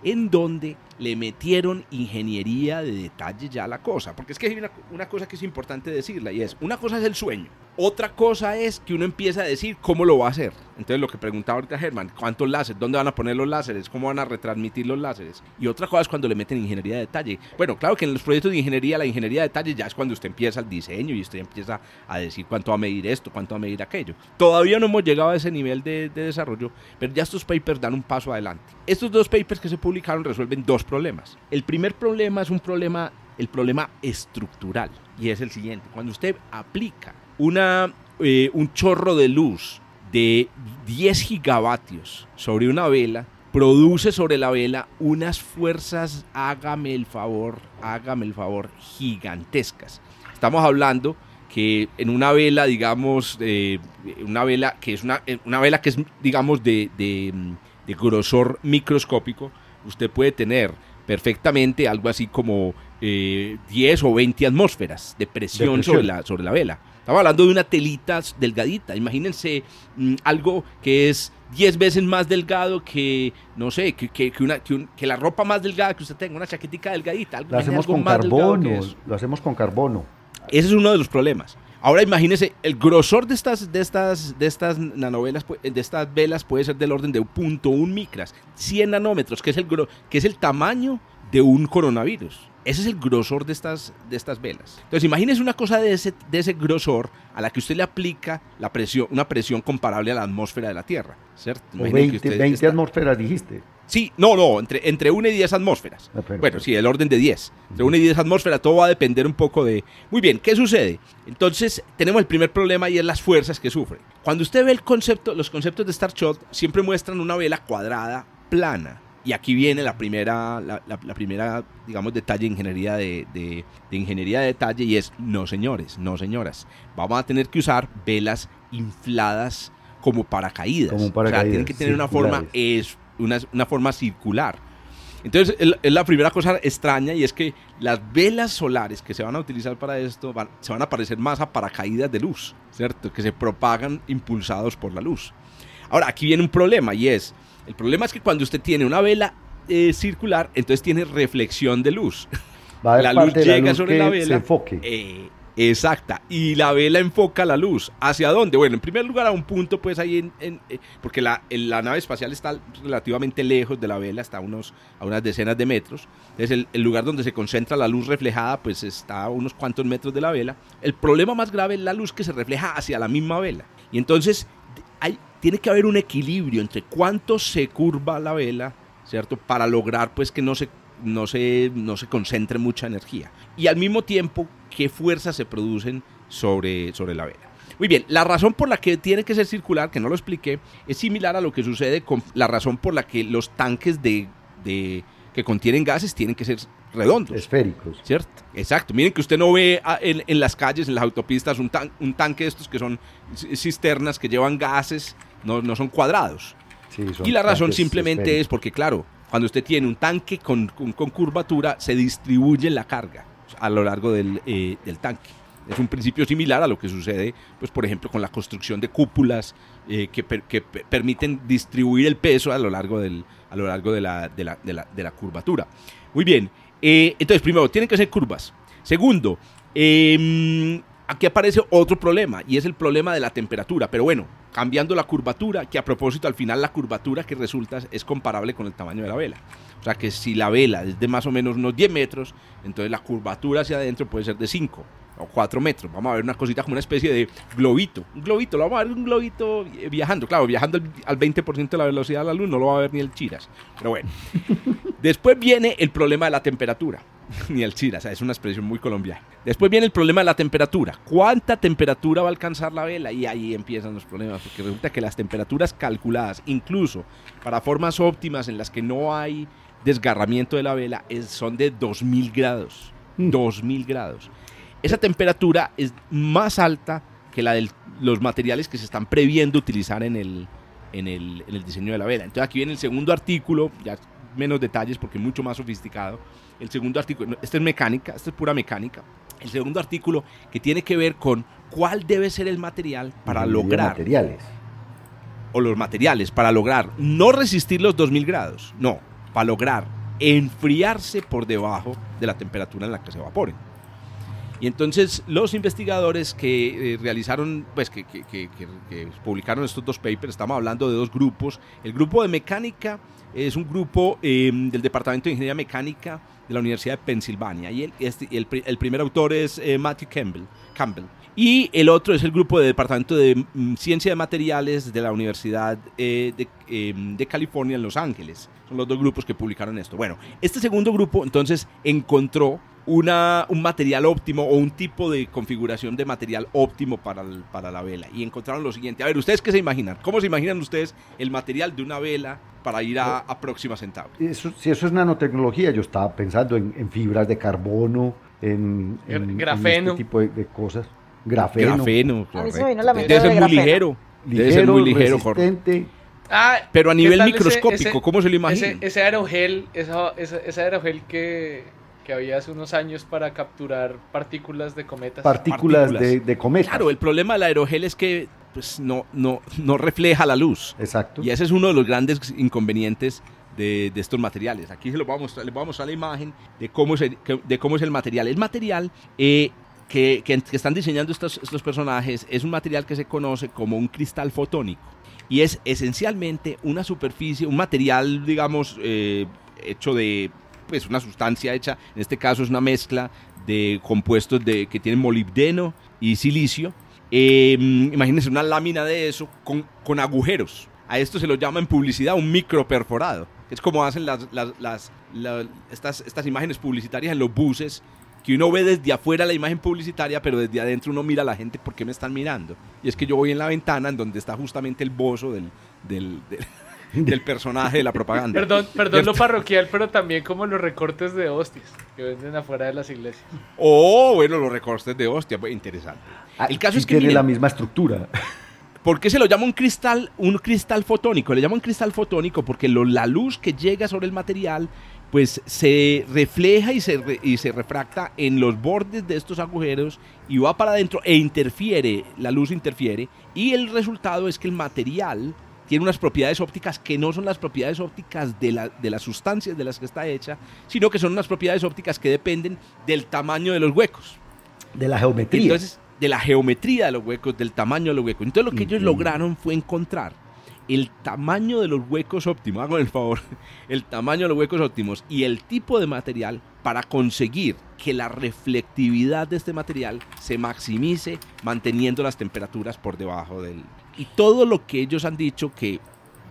en donde le metieron ingeniería de detalle ya a la cosa. Porque es que hay una, una cosa que es importante decirla y es, una cosa es el sueño, otra cosa es que uno empieza a decir cómo lo va a hacer. Entonces lo que preguntaba ahorita Germán, ¿cuántos láseres? ¿Dónde van a poner los láseres? ¿Cómo van a retransmitir los láseres? Y otra cosa es cuando le meten ingeniería de detalle. Bueno, claro que en los proyectos de ingeniería, la ingeniería de detalle ya es cuando usted empieza el diseño y usted empieza a decir cuánto va a medir esto, cuánto va a medir aquello. Todavía no hemos llegado a ese nivel de, de desarrollo, pero ya estos papers dan un paso adelante. Estos dos papers que se publicaron resuelven dos problemas. El primer problema es un problema, el problema estructural, y es el siguiente. Cuando usted aplica una, eh, un chorro de luz de 10 gigavatios sobre una vela, produce sobre la vela unas fuerzas, hágame el favor, hágame el favor, gigantescas. Estamos hablando que en una vela, digamos, una vela que es una, eh, una vela que es, digamos, de, de grosor microscópico, usted puede tener perfectamente algo así como eh, 10 o 20 atmósferas de presión, presión. Sobre, la, sobre la vela. Estamos hablando de una telita delgadita. Imagínense mm, algo que es 10 veces más delgado que, no sé, que, que- que una, que, un- que la ropa más delgada que usted tenga, una chaquetica delgadita. Algo, Lo hacemos algo con que carbono, lo hacemos con carbono. Ese es uno de los problemas. Ahora imagínese, el grosor de estas, de estas, de estas nanovelas, de estas velas puede ser del orden de 0.1 micras, 100 nanómetros, que es el, que es el tamaño de un coronavirus. Ese es el grosor de estas, de estas velas. Entonces imagínese una cosa de ese, de ese grosor a la que usted le aplica la presión, una presión comparable a la atmósfera de la Tierra, ¿cierto? O Imagine que 20, usted 20 está- atmósferas dijiste. Sí, no, no, entre, entre 1 y 10 atmósferas. Ah, bueno, sí, el orden de 10. Entre 1 y 10 atmósferas, todo va a depender un poco de... Muy bien, ¿qué sucede? Entonces, tenemos el primer problema y es las fuerzas que sufre. Cuando usted ve el concepto, los conceptos de Starshot, siempre muestran una vela cuadrada, plana. Y aquí viene la primera, la, la- la primera digamos, detalle de ingeniería de, de- de ingeniería de detalle y es, no señores, no señoras, vamos a tener que usar velas infladas como paracaídas. Como un o sea, paracaídas, tienen que tener una forma, es una, una forma circular. Entonces, es la primera cosa extraña y es que las velas solares que se van a utilizar para esto van- se van a parecer más a paracaídas de luz, ¿cierto? Que se propagan impulsados por la luz. Ahora, aquí viene un problema y es, el problema es que cuando usted tiene una vela eh, circular, entonces tiene reflexión de luz. Va a haber la luz la llega luz sobre la se vela. enfoque. Eh, exacta. Y la vela enfoca la luz. ¿Hacia dónde? Bueno, en primer lugar a un punto, pues ahí en... eh, porque la, nave espacial está relativamente lejos de la vela, está a, unos, a unas decenas de metros. Entonces el, el lugar donde se concentra la luz reflejada, pues está a unos cuantos metros de la vela. El problema más grave es la luz que se refleja hacia la misma vela. Y entonces hay, tiene que haber un equilibrio entre cuánto se curva la vela, ¿cierto? Para lograr pues que no se, no se, no se concentre mucha energía. Y al mismo tiempo, qué fuerzas se producen sobre, sobre la vela. Muy bien, la razón por la que tiene que ser circular, que no lo expliqué, es similar a lo que sucede con la razón por la que los tanques de, de- que contienen gases tienen que ser redondos. Esféricos. ¿Cierto? Exacto. Miren que usted no ve en, en las calles, en las autopistas, un, tan- un tanque de estos que son ci- cisternas que llevan gases, no, no son cuadrados. Sí, son Y la razón simplemente es esféricos. porque, claro, cuando usted tiene un tanque con, con- con curvatura, se distribuye la carga a lo largo del, eh, del tanque. Es un principio similar a lo que sucede, pues, por ejemplo, con la construcción de cúpulas eh, que, que per- permiten distribuir el peso a lo largo, del, a lo largo de, la, de, la, de la- de la curvatura. Muy bien. eh, entonces, primero, tienen que ser curvas. Segundo, em, aquí aparece otro problema y es el problema de la temperatura. Pero bueno, cambiando la curvatura, que a propósito al final la curvatura que resulta es comparable con el tamaño de la vela. O sea que si la vela es de más o menos unos 10 metros, entonces la curvatura hacia adentro puede ser de 5 o 4 metros. Vamos a ver una cosita como una especie de globito. Un globito, lo vamos a ver un globito eh, viajando. Claro, viajando al, al 20% de la velocidad de la luz no lo va a ver ni el chiras. Pero bueno. Después viene el problema de la temperatura. Ni el chiras, es una expresión muy colombiana. Después viene el problema de la temperatura. ¿Cuánta temperatura va a alcanzar la vela? Y ahí empiezan los problemas, porque resulta que las temperaturas calculadas, incluso para formas óptimas en las que no hay desgarramiento de la vela, es- son de 2000 grados. 2000 grados. Esa temperatura es más alta que la de los materiales que se están previendo utilizar en el, en el, en el diseño de la vela. Entonces aquí viene el segundo artículo, ya menos detalles porque es mucho más sofisticado. El segundo artículo, no, esta es mecánica, esta es pura mecánica. El segundo artículo que tiene que ver con cuál debe ser el material para lograr, Materiales. o los materiales para lograr no resistir los 2000 grados, no, para lograr enfriarse por debajo de la temperatura en la que se evaporen. Y entonces los investigadores que eh, realizaron, pues que, publicaron estos dos papers, estamos hablando de dos grupos. El grupo de mecánica es un grupo eh, del Departamento de Ingeniería Mecánica de la Universidad de Pensilvania. Y el, este- el pri- el primer autor es eh, Matthew Campbell. Y el otro es el grupo del Departamento de mm, Ciencia de Materiales de la Universidad eh, de, eh, de California en Los Ángeles. Son los dos grupos que publicaron esto. Bueno, este segundo grupo entonces encontró una, un material óptimo o un tipo de configuración de material óptimo para, el- para la vela. Y encontraron lo siguiente. A ver, ¿ustedes qué se imaginan? ¿Cómo se imaginan ustedes el material de una vela para ir a, a Próxima Centauri? Eso- si eso es nanotecnología, yo estaba pensando en, en fibras de carbono, en, en- en Grafeno. este tipo de, de cosas. Grafeno. Grafeno. A mí se correcto. vino la Debe ser de muy grafeno. ligero. Debe ser muy ligero, resistente. Ah, Pero a ¿qué nivel ese- microscópico, ese- ¿cómo se lo imaginan? Ese, ese aerogel, esa, esa- ese aerogel que, que había hace unos años para capturar partículas de cometas. Partículas, Partículas. de, de cometas. Claro, el problema del aerogel es que pues, no, no, no refleja la luz. Exacto. Y ese es uno de los grandes inconvenientes de, de estos materiales. Aquí se los voy a mostrar, les voy a mostrar la imagen de cómo es el, de cómo es el material. El material eh, que, están diseñando estos, estos personajes es un material que se conoce como un cristal fotónico. Y es esencialmente una superficie, un material, digamos, eh, hecho de pues una sustancia hecha, en este caso es una mezcla de compuestos de, que tienen molibdeno y silicio. Eh, imagínense una lámina de eso con, con agujeros. A esto se lo llama en publicidad un microperforado. Es como hacen las, las- las- la- estas, estas imágenes publicitarias en los buses, que uno ve desde afuera la imagen publicitaria, pero desde adentro uno mira a la gente por qué me están mirando. Y es que yo voy en la ventana en donde está justamente el bozo del, del, del- del personaje de la propaganda. Perdón, perdón lo parroquial, pero también como los recortes de hostias que venden afuera de las iglesias. Oh, bueno, los recortes de hostia, pues, interesante. Ah, El caso sí es que tiene miren, la misma estructura. ¿Por qué se lo llama un cristal, un cristal fotónico? Le llaman cristal fotónico porque lo- la luz que llega sobre el material pues se refleja y se, re- y se refracta en los bordes de estos agujeros y va para adentro e interfiere, la luz interfiere y el resultado es que el material tiene unas propiedades ópticas que no son las propiedades ópticas de, la- de las sustancias de las que está hecha, sino que son unas propiedades ópticas que dependen del tamaño de los huecos. De la geometría. Entonces, de la geometría de los huecos, del tamaño de los huecos. Entonces, lo que ellos lograron fue encontrar el tamaño de los huecos óptimos, hagan el favor, el tamaño de los huecos óptimos y el tipo de material para conseguir que la reflectividad de este material se maximice manteniendo las temperaturas por debajo del... Y todo lo que ellos han dicho que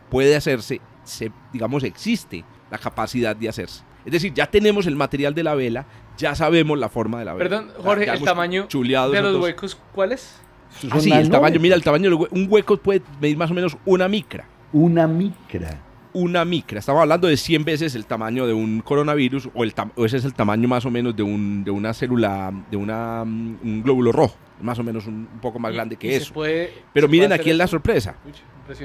puede hacerse, se, digamos, existe la capacidad de hacerse. Es decir, ya tenemos el material de la vela, ya sabemos la forma de la vela. Perdón, Jorge, el tamaño de los huecos, ¿cuál es? Ah, sí, el tamaño, mira, el tamaño. Un hueco puede medir más o menos una micra. Una micra. Una micra. Estamos hablando de 100 veces el tamaño de un coronavirus o, el tam- o ese es el tamaño más o menos de, un, de una célula, de una, mm, un glóbulo rojo. Más o menos un, un poco más Y- grande que eso. puede- Pero miren aquí es la sorpresa. Uy.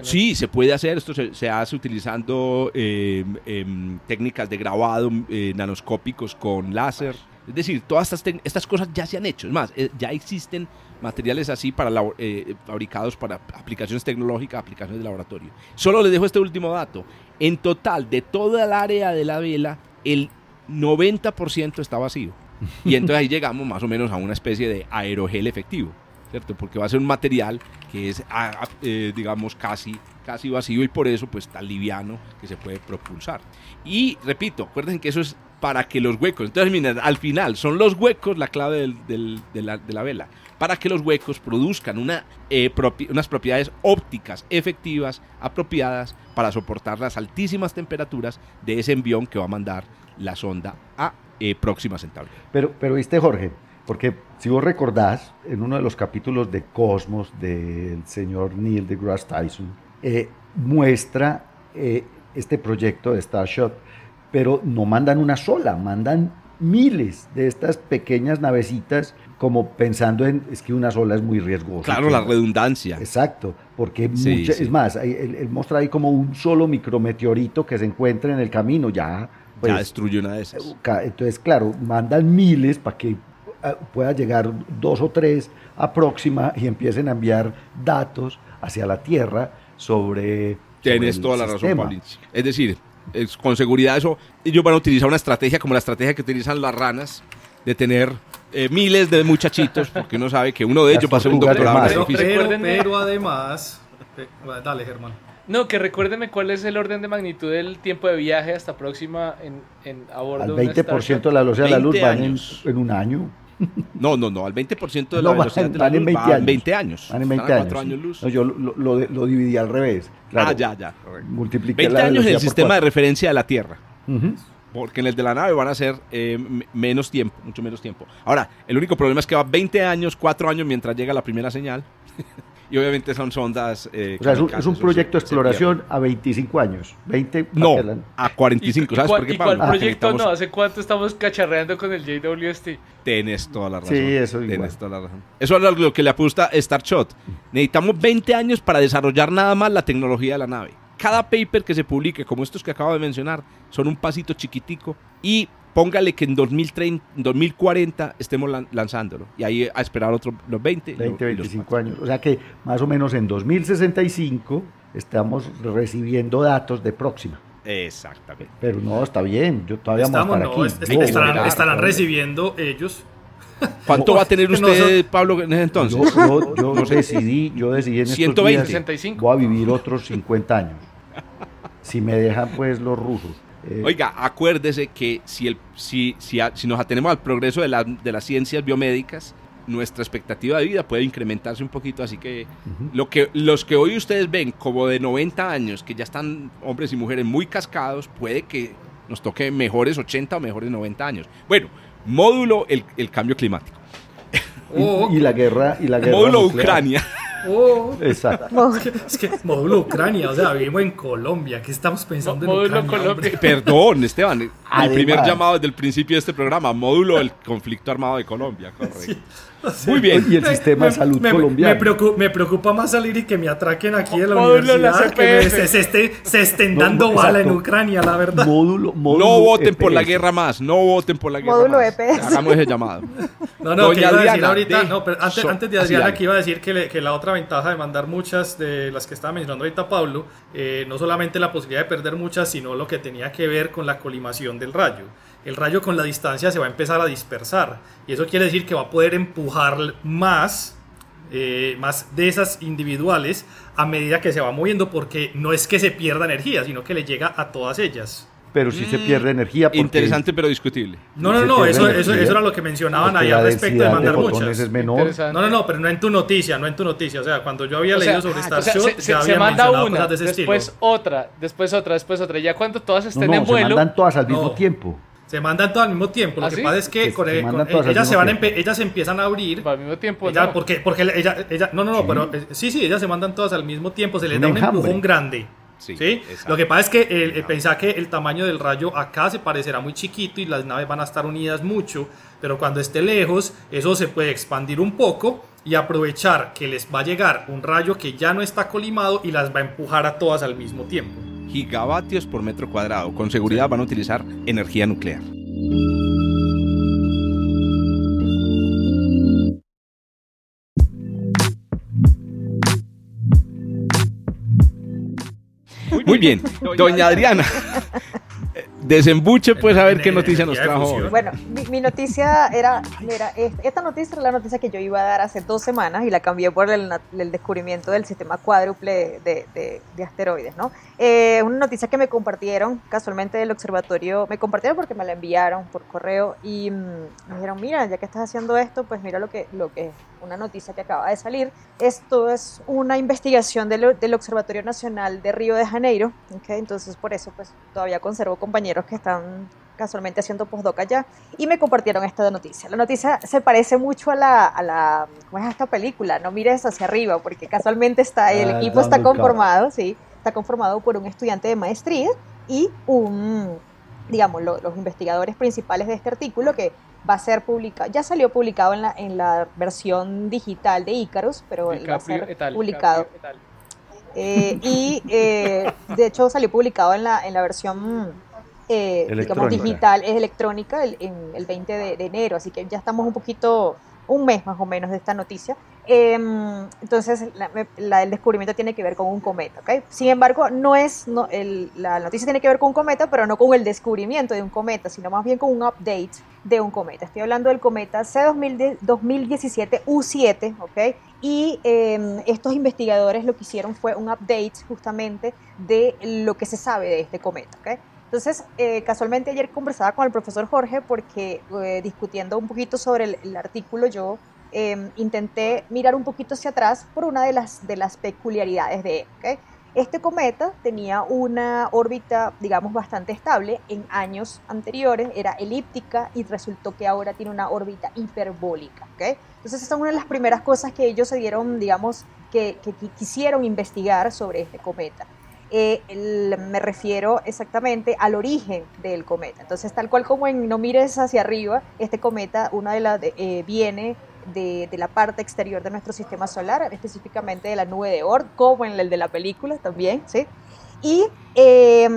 Sí, se puede hacer. Esto se, se hace utilizando eh, em, técnicas de grabado eh, nanoscópicos con láser. Es decir, todas estas, estas cosas ya se han hecho. Es más, eh, ya existen materiales así para eh, fabricados para aplicaciones tecnológicas, aplicaciones de laboratorio. Solo les dejo este último dato. En total, de toda el área de la vela, el 90% está vacío. Y entonces ahí llegamos más o menos a una especie de aerogel efectivo. ¿cierto? Porque va a ser un material que es, eh, digamos, casi, casi vacío y por eso, pues, tan liviano que se puede propulsar. Y repito, acuérdense que eso es para que los huecos, entonces, miren, al final son los huecos la clave de, la, vela, para que los huecos produzcan eh, unas propiedades ópticas efectivas, apropiadas para soportar las altísimas temperaturas de ese envión que va a mandar la sonda a eh, Próxima Centauri. Pero, pero viste, Jorge, porque si vos recordás, en uno de los capítulos de Cosmos del señor Neil deGrasse Tyson, eh, muestra eh, este proyecto de Starshot, pero no mandan una sola, mandan miles de estas pequeñas navecitas, como pensando en, es que una sola es muy riesgosa. Claro, la redundancia. Exacto, porque Sí, mucha- sí. es más, él, él muestra ahí como un solo micrometeorito que se encuentra en el camino, ya, pues, ya destruye una de esas. Ca- Entonces, claro, mandan miles para que ah, pueda llegar dos o tres a próxima y empiecen a enviar datos hacia la Tierra sobre. Tienes sobre el toda la razón. Paulín. Es decir, es- con seguridad eso, ellos van a utilizar una estrategia como la estrategia que utilizan las ranas, de tener eh, miles de muchachitos, porque uno sabe que uno de ellos va a ser un doctorado en Pero, pero, Recuérdenme- pero además, eh, dale Germán. No, que recuérdeme cuál es el orden de magnitud del tiempo de viaje hasta próxima en, en a bordo Al de una 20% de la velocidad de la luz 20 van en, en un año. No, no, no, al 20% de la No, van- velocidad de la van en luz 20 van años. 20 años. Van en Están 20 a años. cuatro sí. años luz. No, yo lo, lo- lo dividí al revés. Claro. Ah, ya, ya. Multipliqué 20 la años en el velocidad sistema de cuatro. referencia de la Tierra. Ujú. Porque en el de la nave van a ser eh, menos tiempo, mucho menos tiempo. Ahora, el único problema es que va 20 años, 4 años mientras llega la primera señal. Y obviamente son sondas. eh, O sea, es un, es proyecto de exploración a 25 años. 20 No, a 45. ¿Y, ¿Sabes por qué, y cuál Pablo? Proyecto no? ¿Hace cuánto estamos cacharreando con el JWST? Tienes toda la razón. Sí, eso Tienes igual. toda la razón. Eso es lo- lo que le apuesta Starshot. Necesitamos 20 años para desarrollar nada más la tecnología de la nave. Cada paper que se publique, como estos que acabo de mencionar, son un pasito chiquitico y póngale que en 2030, 2040 estemos lan- lanzándolo. Y ahí a esperar otros los 20. y lo- 20, y los 25 años. O sea que más o menos en 2065 estamos recibiendo datos de próxima. Exactamente. Pero no, está bien. Yo todavía Estamos, vamos a no, estar es- aquí. es- No, estarán, recibiendo ellos. ¿Cuánto va a tener No, usted, son- Pablo, en ese entonces? Yo, yo- yo decidí, yo decidí en estos 120. días 65. voy a vivir otros 50 años. Si me dejan pues los rusos. Eh, Oiga, acuérdese que si, el, si, si, a- si nos atenemos al progreso de, la- de las ciencias biomédicas, nuestra expectativa de vida puede incrementarse un poquito, así que, lo que los que hoy ustedes ven como de 90 años, que ya están hombres y mujeres muy cascados, puede que nos toque mejores 80 o mejores 90 años. Bueno, módulo el, el cambio climático. Y, y la guerra y la guerra módulo nuclear. Ucrania. Oh, Exacto. es, que, es que módulo Ucrania, o sea, vivimos en Colombia. ¿Qué estamos pensando en Módulo Ucrania? Colombia. Perdón, Esteban. El primer llamado desde el principio de este programa, módulo del conflicto armado de Colombia. Correcto. Muy bien. Y el sistema de salud me, colombiano. Me preocupa, me preocupa más salir y que me atraquen aquí de la Módulo de la universidad, que me- se, se esté- se estén dando no, bala en. Ucrania, la verdad. Módulo, módulo No voten por la EPS. guerra más, no voten por la guerra Módulo más. EPS. Hagamos ese llamado. No, no, que Doña iba a decir Adriana, ahorita, de- no, pero antes, so- antes de Adriana, que iba a decir que, le- que la otra ventaja de mandar muchas de las que estaba mencionando ahorita Pablo, eh, no solamente la posibilidad de perder muchas, sino lo que tenía que ver con la colimación del rayo. El rayo con la distancia se va a empezar a dispersar y eso quiere decir que va a poder empujar más, eh, más de esas individuales a medida que se va moviendo, porque no es que se pierda energía, sino que le llega a todas ellas. Pero sí se pierde energía porque Interesante pero discutible. No, no, Se no, eso, energía, eso, eso era lo que mencionaban porque ahí al respecto de mandar muchas. es menor. Interesante. No, no, no, pero no en tu noticia, no en tu noticia. O sea, cuando yo había O sea, leído sobre o Starshot, sea, se, se- ya se habían manda una, de ese después estilo. otra, después otra, después otra. Ya cuando todas No, estén no, en se vuelo, mandan todas al mismo No. tiempo. Se mandan todas al mismo tiempo. Lo ¿Ah, que sí? pasa es que Se- con- se con- mandan todas al ellas, se van empe- ellas empiezan a abrir. al mismo tiempo. ella- no. porque, porque ella, ella- no, no, no, pero eh, sí, sí, ellas se mandan todas al mismo tiempo. Se les Un da un enjambre. empujón grande. Sí, Sí. Lo que pasa es que eh, eh, pensá que el tamaño del rayo acá se parecerá muy chiquito y las naves van a estar unidas mucho, pero cuando esté lejos, eso se puede expandir un poco y aprovechar que les va a llegar un rayo que ya no está colimado y las va a empujar a todas al mismo tiempo. Gigavatios por metro cuadrado. Con seguridad van a utilizar energía nuclear. Muy bien, doña Adriana. Desembuche, pues a ver qué noticia nos trajo. Bueno, mi, mi noticia era, mira, es- esta noticia era la noticia que yo iba a dar hace dos semanas y la cambié por el, na- el descubrimiento del sistema cuádruple de, de- de asteroides, ¿no? Eh, una noticia que me compartieron casualmente del observatorio, me compartieron porque me la enviaron por correo y mm, me dijeron, mira, ya que estás haciendo esto, pues mira lo que, lo que es una noticia que acaba de salir. Esto es una investigación del, del Observatorio Nacional de Río de Janeiro. Entonces por eso pues todavía conservo compañeros que están casualmente haciendo postdoc allá y me compartieron esta noticia. La noticia se parece mucho a la, a la ¿cómo es esta película? No mires hacia arriba porque casualmente está, el Ah, equipo está conformado, sí, está conformado por un estudiante de maestría y un, digamos, lo- los investigadores principales de este artículo que va a ser publicado, ya salió publicado en la, en la versión digital de Icarus, pero él va a ser publicado. Eh, y eh, de hecho salió publicado en la, en la versión eh, digamos, digital, es electrónica, el, en el 20 de, de enero, así que ya estamos un poquito, un mes más o menos de esta noticia. Em, entonces, la, me- la- el descubrimiento tiene que ver con un cometa, ¿ok? Sin embargo, no es, no, el- la noticia tiene que ver con un cometa, pero no con el descubrimiento de un cometa, sino más bien con un update de un cometa. Estoy hablando del cometa C2017 U7, ¿ok? Y em, estos investigadores lo que hicieron fue un update justamente de lo que se sabe de este cometa, ¿ok? Entonces, eh, casualmente ayer conversaba con el profesor Jorge porque eh, discutiendo un poquito sobre el, el artículo yo eh, intenté mirar un poquito hacia atrás por una de las, de las peculiaridades de él. Este cometa tenía una órbita, digamos, bastante estable. En años anteriores era elíptica y resultó que ahora tiene una órbita hiperbólica. ¿ok? Entonces, esa es una de las primeras cosas que ellos se dieron, digamos, que, que qui- quisieron investigar sobre este cometa. Eh, me refiero exactamente al origen del cometa. Entonces, tal cual como en No mires hacia arriba, este cometa, una de las eh, viene de, la parte exterior de nuestro sistema solar, específicamente de la nube de Oort, como en el de la película también, ¿sí? Y eh,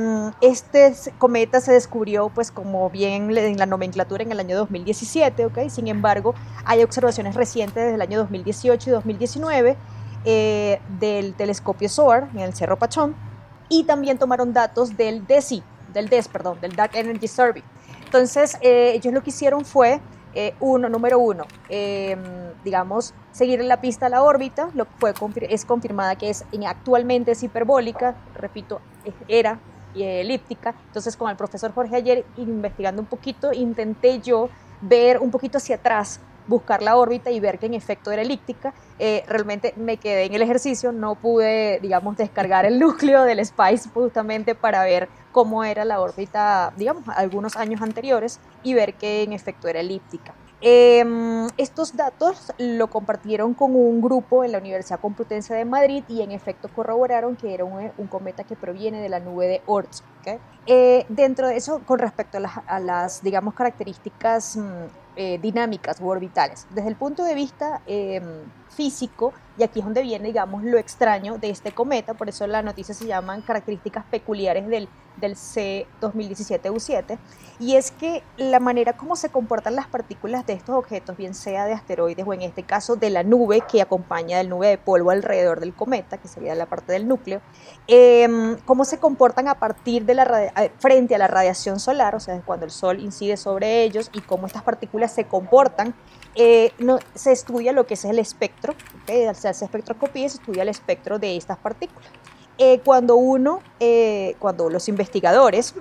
este cometa se descubrió, pues como bien en la nomenclatura, en el año 2017, ¿ok? Sin embargo, hay observaciones recientes desde el año 2018 y 2019 eh, del telescopio SOAR en el Cerro Pachón y también tomaron datos del DESI, del DES, perdón, del Dark Energy Survey. Entonces, eh, ellos lo que hicieron fue, eh, uno, número uno, eh, digamos, seguir la pista a la órbita, lo fue, es confirmada que es en- actualmente es hiperbólica, repito, es- era eh, elíptica. Entonces, con el profesor Jorge ayer, investigando un poquito, intenté yo ver un poquito hacia atrás buscar la órbita y ver que en efecto era elíptica. Eh, realmente me quedé en el ejercicio, no pude, digamos, descargar el núcleo del SPICE justamente para ver cómo era la órbita, digamos, algunos años anteriores y ver que en efecto era elíptica. Em, estos datos lo compartieron con un grupo en la Universidad Complutense de Madrid y en efecto corroboraron que era un, cometa que proviene de la nube de Oort. Eh, dentro de eso, con respecto a las, digamos, características mm, eh, dinámicas u orbitales, desde el punto de vista em, físico, y aquí es donde viene, digamos, lo extraño de este cometa, por eso la noticia se llaman características peculiares del, del C2017-U7, y es que la manera como se comportan las partículas de estos objetos, bien sea de asteroides o en este caso de la nube que acompaña del nube de polvo alrededor del cometa, que sería la parte del núcleo, em, cómo se comportan a partir de la frente a la radiación solar, o sea, cuando el sol incide sobre ellos y cómo estas partículas se comportan eh, no, se estudia lo que es el espectro, ¿okay? se hace espectroscopía se estudia el espectro de estas partículas. Eh, cuando uno, eh, cuando los investigadores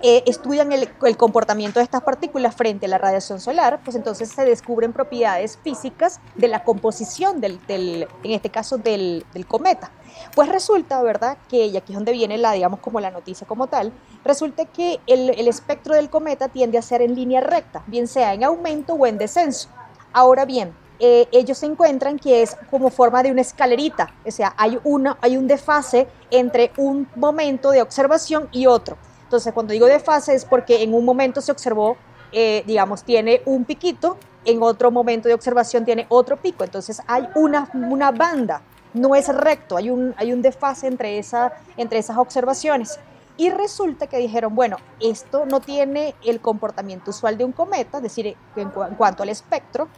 estudian el, comportamiento de estas partículas frente a la radiación solar, pues entonces se descubren propiedades físicas de la composición del, del en este caso del, del, cometa. Pues resulta, ¿verdad? Que, y aquí es donde viene la, digamos, como la noticia como tal, resulta que el, el espectro del cometa tiende a ser en línea recta, bien sea en aumento o en descenso. Ahora bien, eh, ellos se encuentran que es como forma de una escalerita, o sea, hay, una, hay un desfase entre un momento de observación y otro. Entonces, cuando digo desfase es porque en un momento se observó, eh, digamos, tiene un piquito, en otro momento de observación tiene otro pico, entonces hay una, una banda, no es recto, hay un, hay un desfase entre, esa, entre esas observaciones. Y resulta que dijeron, bueno, esto no tiene el comportamiento usual de un cometa, es decir, en, cuanto al espectro,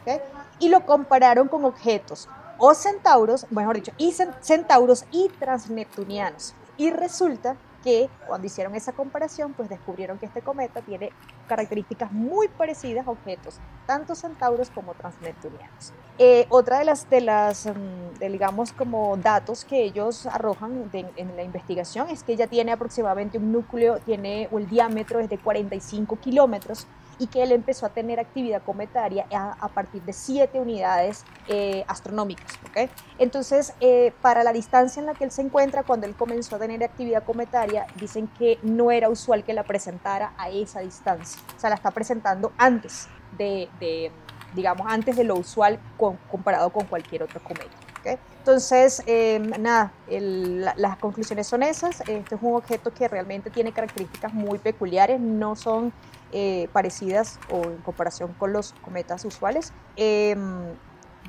y lo compararon con objetos o centauros, mejor dicho, y centauros y transneptunianos. Y resulta que cuando hicieron esa comparación, pues descubrieron que este cometa tiene características muy parecidas a objetos, tanto centauros como transneptunianos. Eh, otra de las, de las mm, digamos, como datos que ellos arrojan en la investigación es que ella tiene aproximadamente un núcleo, tiene el diámetro es de 45 kilómetros, y que él empezó a tener actividad cometaria a, partir de siete unidades eh, astronómicas. ¿okay? Entonces, eh, para la distancia en la que él se encuentra, cuando él comenzó a tener actividad cometaria, dicen que no era usual que la presentara a esa distancia. O sea, la está presentando antes de, digamos, antes de lo usual comparado con cualquier otro cometa. ¿okay? Entonces, em, nada, las conclusiones son esas. Este es un objeto que realmente tiene características muy peculiares, no son eh, parecidas o en comparación con los cometas usuales. Em,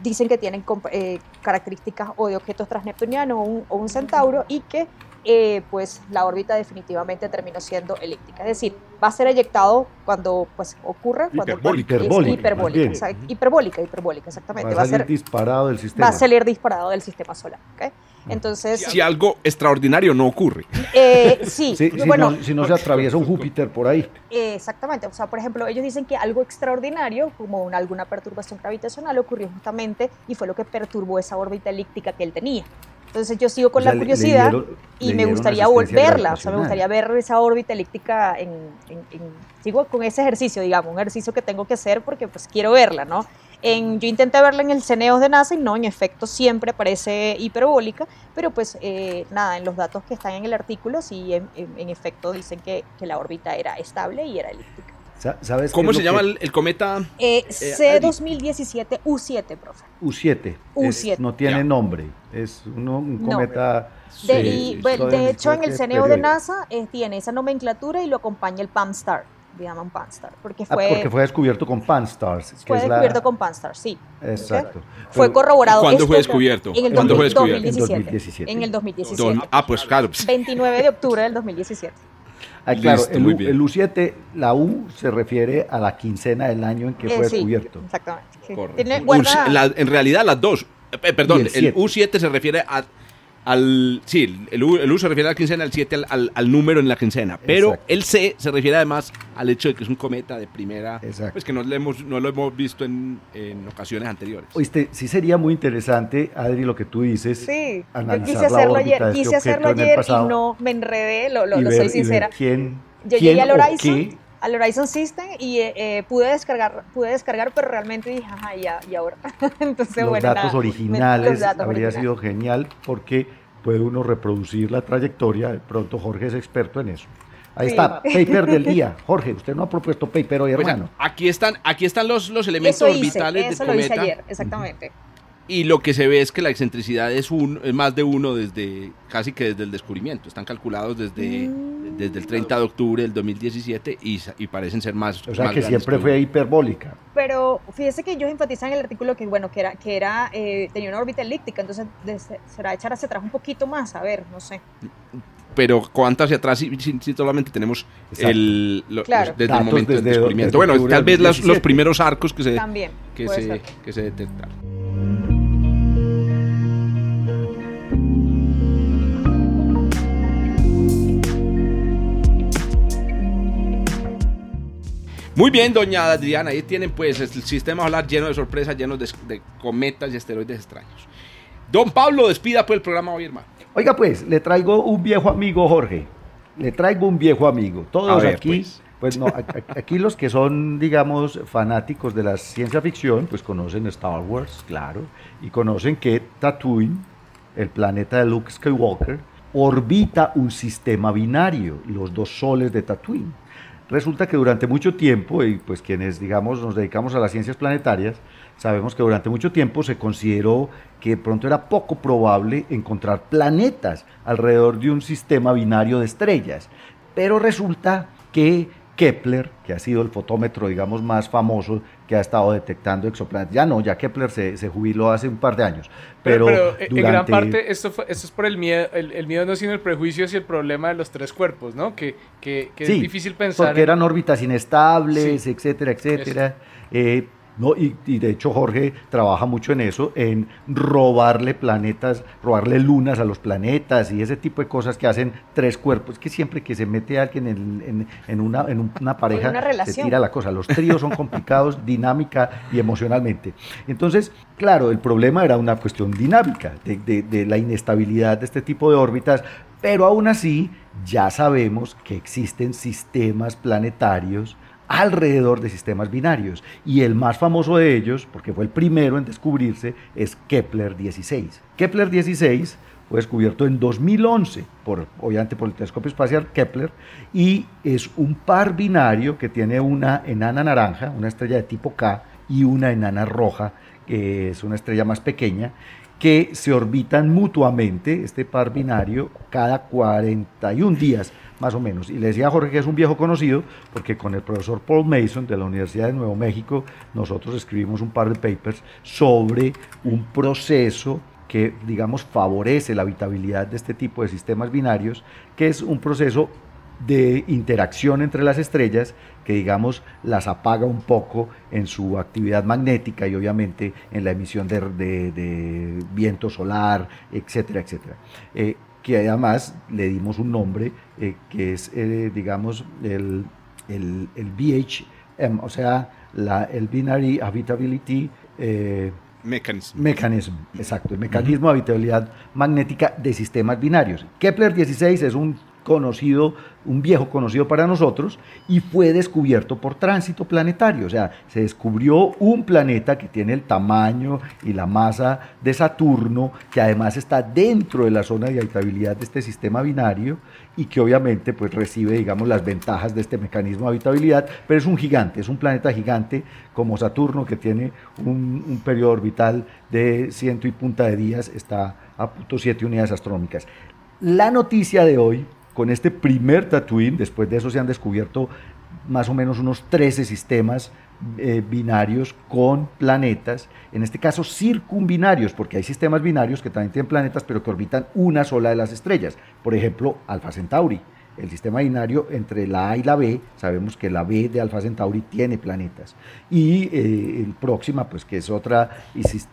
dicen que tienen eh, características o de objetos transneptunianos o un, centauro y que eh, pues la órbita definitivamente terminó siendo elíptica. Es decir, va a ser eyectado cuando pues ocurra. Cuando, hiperbólica. hiperbólica, hiperbólica, hiperbólica, exactamente. Va a, salir disparado del sistema. Va a salir disparado del sistema solar. ¿okay? Entonces, si algo extraordinario no ocurre. Eh, sí, bueno, si, no, se atraviesa un Júpiter por ahí. exactamente, o sea, por ejemplo, ellos dicen que algo extraordinario, como una, alguna perturbación gravitacional, ocurrió justamente y fue lo que perturbó esa órbita elíptica que él tenía. Entonces yo sigo con la curiosidad y me gustaría volverla, o sea, me gustaría ver esa órbita elíptica en, sigo con ese ejercicio, digamos, un ejercicio que tengo que hacer porque pues quiero verla, ¿no? En, yo intenté verla en el CNEOS de NASA y no, en efecto siempre parece hiperbólica, pero pues eh, nada, en los datos que están en el artículo sí en, efecto dicen que, que, la órbita era estable y era elíptica. ¿Sabes ¿Cómo se llama el, cometa? Eh, C2017 U7, profe. U7. U7. no tiene nombre, es un cometa... De, de hecho, en el CNEO de NASA eh, tiene esa nomenclatura y lo acompaña el PAM-STAR llaman Pan-STAR. Porque ah, fue, porque fue descubierto con Pan-STARS. Fue descubierto con Pan-STAR, sí. Exacto. Fue corroborado. ¿Cuándo fue descubierto? En el ¿Cuándo fue descubierto? 2017. En el 2017. ah, pues claro. 29 de octubre del 2017. Ah, claro, el, el, U7, la U se refiere a la quincena del año en que fue eh, descubierto. Exactamente. en realidad las dos. Eh, perdón, el U7 se refiere a al. Sí, el U, se refiere a la quincena, el 7 al, número en la quincena. Pero el C se refiere además al hecho de que es un cometa de primera. Exacto. Pues que no lo hemos, no lo hemos visto en, ocasiones anteriores. Oíste, sí sería muy interesante, Adri, lo que tú dices. Sí, yo quise hacerlo ayer, quise hacerlo ayer y no me enredé, lo, lo, soy sincera. quién, yo llegué al Horizon. al Horizon System y eh, eh, pude descargar, pude descargar, pero realmente dije, ajá, ya, y ahora. Entonces, los bueno, datos originales los datos habría sido genial porque puede uno reproducir la trayectoria. De pronto Jorge es experto en eso. Ahí está, paper del día. Jorge, usted no ha propuesto paper hoy, pues, hermano. aquí están, aquí están los, los elementos orbitales eso lo hice ayer, exactamente. Y lo que se ve es que la excentricidad es, un, es más de uno desde casi que desde el descubrimiento. Están calculados desde, mm. desde el 30 de octubre del 2017 y, y parecen ser más. O sea que siempre fue hiperbólica. Pero fíjese que ellos enfatizan en el artículo que bueno que era que era eh, tenía una órbita elíptica, entonces será echar hacia atrás un poquito más, a ver, no sé. Pero cuánto hacia atrás si, si, solamente tenemos el, desde el momento del descubrimiento. bueno, tal vez los, los primeros arcos que se, También, que se, que se detectaron. Muy bien, doña Adriana, ahí tienen pues el sistema solar lleno de sorpresas, lleno de, cometas y asteroides extraños. Don Pablo, despida pues el programa hoy, hermano. Oiga pues, le traigo un viejo amigo, Jorge. Le traigo un viejo amigo. Todos aquí, pues. pues. no, aquí los que son, digamos, fanáticos de la ciencia ficción, pues conocen Star Wars, claro, y conocen que Tatooine, el planeta de Luke Skywalker, orbita un sistema binario, los dos soles de Tatooine. Resulta que durante mucho tiempo, y pues quienes digamos nos dedicamos a las ciencias planetarias, sabemos que durante mucho tiempo se consideró que pronto era poco probable encontrar planetas alrededor de un sistema binario de estrellas. Pero resulta que Kepler, que ha sido el fotómetro, digamos, más famoso que ha estado detectando exoplanetas. Ya no, ya Kepler se, se jubiló hace un par de años. Pero, pero, en gran parte esto, esto es por el miedo, el, miedo no sino el prejuicio hacia el problema de los tres cuerpos, ¿no? Que, que, es difícil pensar. Porque eran órbitas inestables, etcétera, etcétera. Eh, no, y, de hecho Jorge trabaja mucho en eso, en robarle planetas, robarle lunas a los planetas y ese tipo de cosas que hacen tres cuerpos, que siempre que se mete alguien en, en, una, en una pareja se tira la cosa. Los tríos son complicados dinámica y emocionalmente. Entonces, claro, el problema era una cuestión dinámica, de, de la inestabilidad de este tipo de órbitas, pero aún así ya sabemos que existen sistemas planetarios alrededor de sistemas binarios. Y el más famoso de ellos, porque fue el primero en descubrirse, es Kepler 16. Kepler 16 fue descubierto en 2011, por, obviamente por el telescopio espacial Kepler, y es un par binario que tiene una enana naranja, una estrella de tipo K, y una enana roja, que es una estrella más pequeña, que se orbitan mutuamente, este par binario, cada 41 días más o menos. Y le decía a Jorge que es un viejo conocido, porque con el profesor Paul Mason de la Universidad de Nuevo México, nosotros escribimos un par de papers sobre un proceso que, digamos, favorece la habitabilidad de este tipo de sistemas binarios, que es un proceso de interacción entre las estrellas que digamos las apaga un poco en su actividad magnética y obviamente en la emisión de, viento solar, etcétera, etcétera. Eh, que además le dimos un nombre eh, que es, eh, digamos, el, el, el, BHM, o sea, la, el Binary Habitability Mechanism. Mechanism, exacto, el mecanismo de habitabilidad magnética de sistemas binarios. Kepler 16 es un conocido, un viejo conocido para nosotros, y fue descubierto por tránsito planetario. O sea, se descubrió un planeta que tiene el tamaño y la masa de Saturno, que además está dentro de la zona de habitabilidad de este sistema binario y que obviamente pues recibe, digamos, las ventajas de este mecanismo de habitabilidad, pero es un gigante, es un planeta gigante como Saturno que tiene un, un periodo orbital de ciento y punta de días, está a punto siete unidades astronómicas. La noticia de hoy con este primer Tatooine, después de eso se han descubierto más o menos unos 13 sistemas eh, binarios con planetas, en este caso circumbinarios, porque hay sistemas binarios que también tienen planetas, pero que orbitan una sola de las estrellas. Por ejemplo, Alpha Centauri el sistema binario entre la A y la B, sabemos que la B de Alfa Centauri tiene planetas. Y eh, el próxima, pues que es otra,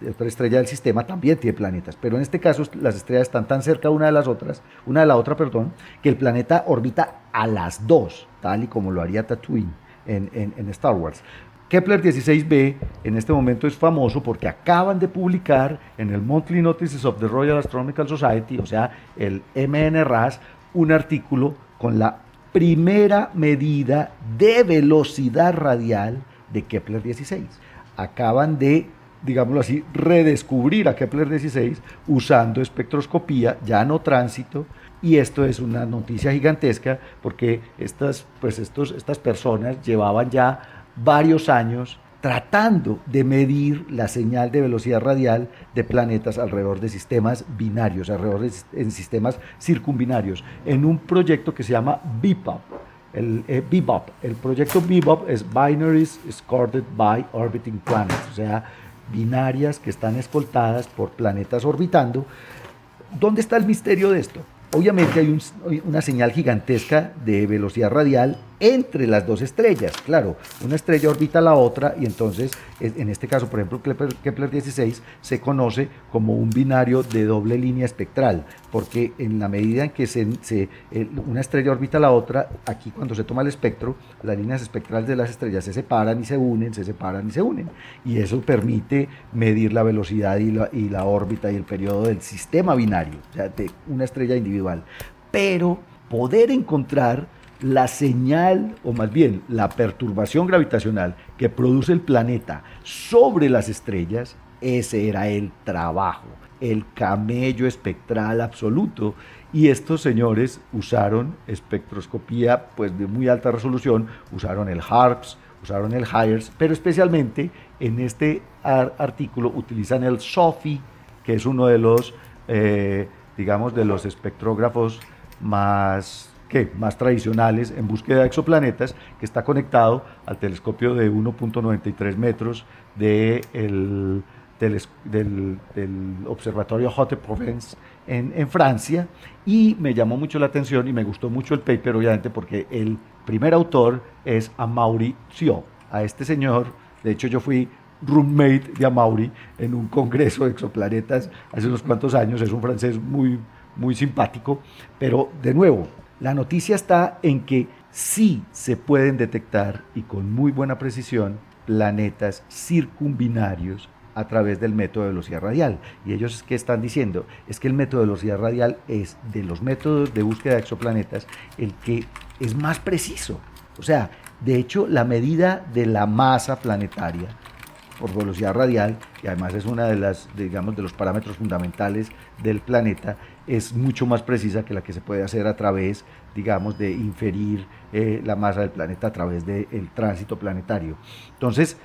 otra estrella del sistema, también tiene planetas. Pero en este caso las estrellas están tan cerca una de las otras, una de la otra, perdón, que el planeta orbita a las dos, tal y como lo haría Tatooine en, en Star Wars. Kepler 16b en este momento es famoso porque acaban de publicar en el Monthly Notices of the Royal Astronomical Society, o sea, el MNRAS, un artículo con la primera medida de velocidad radial de Kepler 16. Acaban de, digámoslo así, redescubrir a Kepler 16 usando espectroscopía, ya no tránsito, y esto es una noticia gigantesca porque estas, pues estos, estas personas llevaban ya varios años tratando de medir la señal de velocidad radial de planetas alrededor de sistemas binarios, alrededor de en sistemas circumbinarios, en un proyecto que se llama BIPOP. El eh, el proyecto BIBOP es Binaries Escorted by Orbiting Planets, o sea, binarias que están escoltadas por planetas orbitando. ¿Dónde está el misterio de esto? Obviamente hay una señal gigantesca de velocidad radial entre las dos estrellas. Claro, una estrella orbita a la otra y entonces, en este caso, por ejemplo, Kepler, 16 se conoce como un binario de doble línea espectral, porque en la medida en que se, una estrella orbita a la otra, aquí cuando se toma el espectro, las líneas espectrales de las estrellas se separan y se unen, se separan y se unen. Y eso permite medir la velocidad y la, y la órbita y el periodo del sistema binario, o sea, de una estrella individual. Pero poder encontrar la señal, o más bien la perturbación gravitacional que produce el planeta sobre las estrellas, ese era el trabajo, el camello espectral absoluto. Y estos señores usaron espectroscopía pues, de muy alta resolución, usaron el HARPS, usaron el HIRES, pero especialmente en este artículo utilizan el SOFI, que es uno de los, eh, digamos, de los espectrógrafos más más tradicionales en búsqueda de exoplanetas, que está conectado al telescopio de 1.93 metros de del, observatorio Haute-Provence en, Francia. Y me llamó mucho la atención y me gustó mucho el paper obviamente porque el primer autor es Amaury Thio. A este señor, de hecho yo fui roommate de Amaury en un congreso de exoplanetas hace unos cuantos años, es un francés muy, muy simpático, pero de nuevo, la noticia está en que sí se pueden detectar y con muy buena precisión planetas circumbinarios a través del método de velocidad radial. Y ellos qué están diciendo? Es que el método de velocidad radial es de los métodos de búsqueda de exoplanetas el que es más preciso. O sea, de hecho, la medida de la masa planetaria por velocidad radial, y además es una de las, de los parámetros fundamentales del planeta, es mucho más precisa que la que se puede hacer a través, digamos, de inferir eh, la masa del planeta a través del tránsito planetario. Entonces,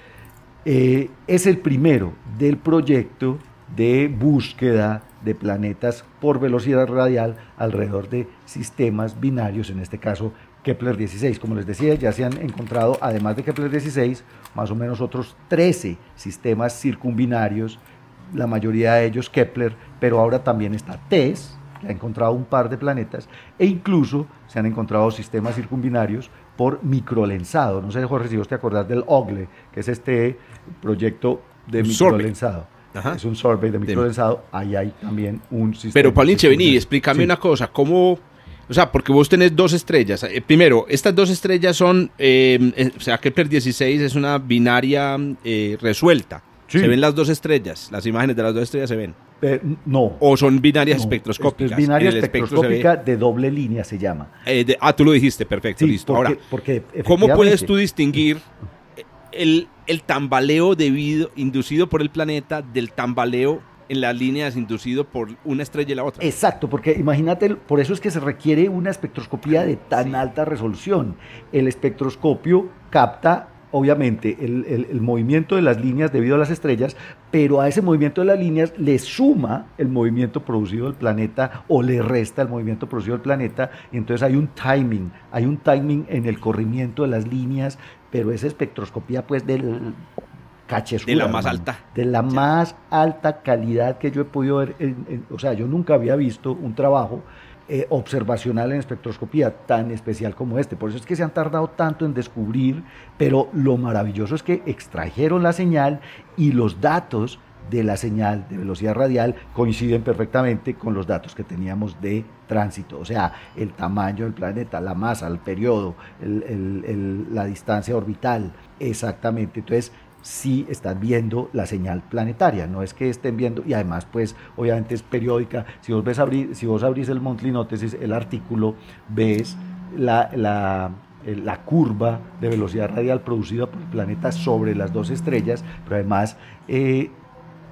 eh, es el primero del proyecto de búsqueda de planetas por velocidad radial alrededor de sistemas binarios, en este caso Kepler 16. Como les decía, ya se han encontrado, además de Kepler 16, más o menos otros 13 sistemas circumbinarios, la mayoría de ellos Kepler, pero ahora también está TESS, que ha encontrado un par de planetas, e incluso se han encontrado sistemas circumbinarios por microlensado. No sé, Jorge, si vos te acordás del OGLE, que es este proyecto de microlensado. Es un survey de microlensado, ahí hay también un sistema. Pero Paulinche, vení, explícame una cosa, ¿cómo o sea, porque vos tenés dos estrellas. Eh, primero, estas dos estrellas son, em, eh, o sea, Kepler 16 es una binaria eh, Se ven las dos estrellas, las imágenes de las dos estrellas se ven. no. O son binarias espectroscópicas. Es binaria espectroscópica de doble línea se llama. ah, tú lo dijiste, perfecto, listo. Ahora, porque ¿cómo puedes tú distinguir el, el tambaleo debido, inducido por el planeta del tambaleo en las líneas inducido por una estrella y la otra. Exacto, porque imagínate, por eso es que se requiere una espectroscopía de tan alta resolución. El espectroscopio capta obviamente el, movimiento de las líneas debido a las estrellas, pero a ese movimiento de las líneas le suma el movimiento producido del planeta o le resta el movimiento producido del planeta, y entonces hay un timing, hay un timing en el corrimiento de las líneas, pero esa espectroscopía pues del de la más alta. De la más alta calidad que yo he podido ver. o sea, yo nunca había visto un trabajo eh, observacional en espectroscopía tan especial como este. Por eso es que se han tardado tanto en descubrir, pero lo maravilloso es que extrajeron la señal y los datos de la señal de velocidad radial coinciden perfectamente con los datos que teníamos de tránsito, o sea, el tamaño del planeta, la masa, el periodo, la distancia orbital, exactamente. Entonces, si están viendo la señal planetaria, no es que estén viendo, y además pues obviamente es periódica, si vos, ves abrir, si vos abrís el Monthly Notices, el artículo, ves la, la, eh, la curva de velocidad radial producida por el planeta sobre las dos estrellas, pero además eh,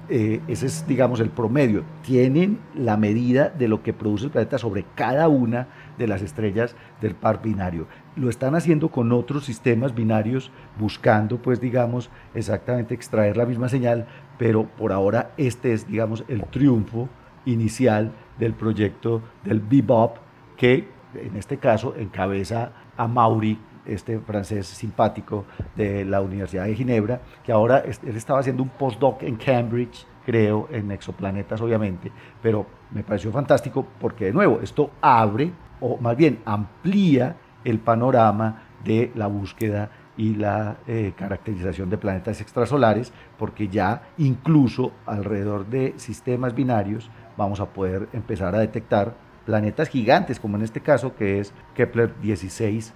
eh, ese es, digamos, el promedio. Tienen la medida de lo que produce el planeta sobre cada una de las estrellas del par binario. Lo están haciendo con otros sistemas binarios, buscando, pues, digamos, exactamente extraer la misma señal, pero por ahora este es, digamos, el triunfo inicial del proyecto del Bebop, que en este caso encabeza a Mauri, este francés simpático de la Universidad de Ginebra, que ahora él estaba haciendo un postdoc en Cambridge, creo, en exoplanetas obviamente, pero me pareció fantástico porque de nuevo esto abre o más bien amplía el panorama de la búsqueda y la eh, caracterización de planetas extrasolares, porque ya incluso alrededor de sistemas binarios vamos a poder empezar a detectar planetas gigantes, como en este caso que es Kepler 16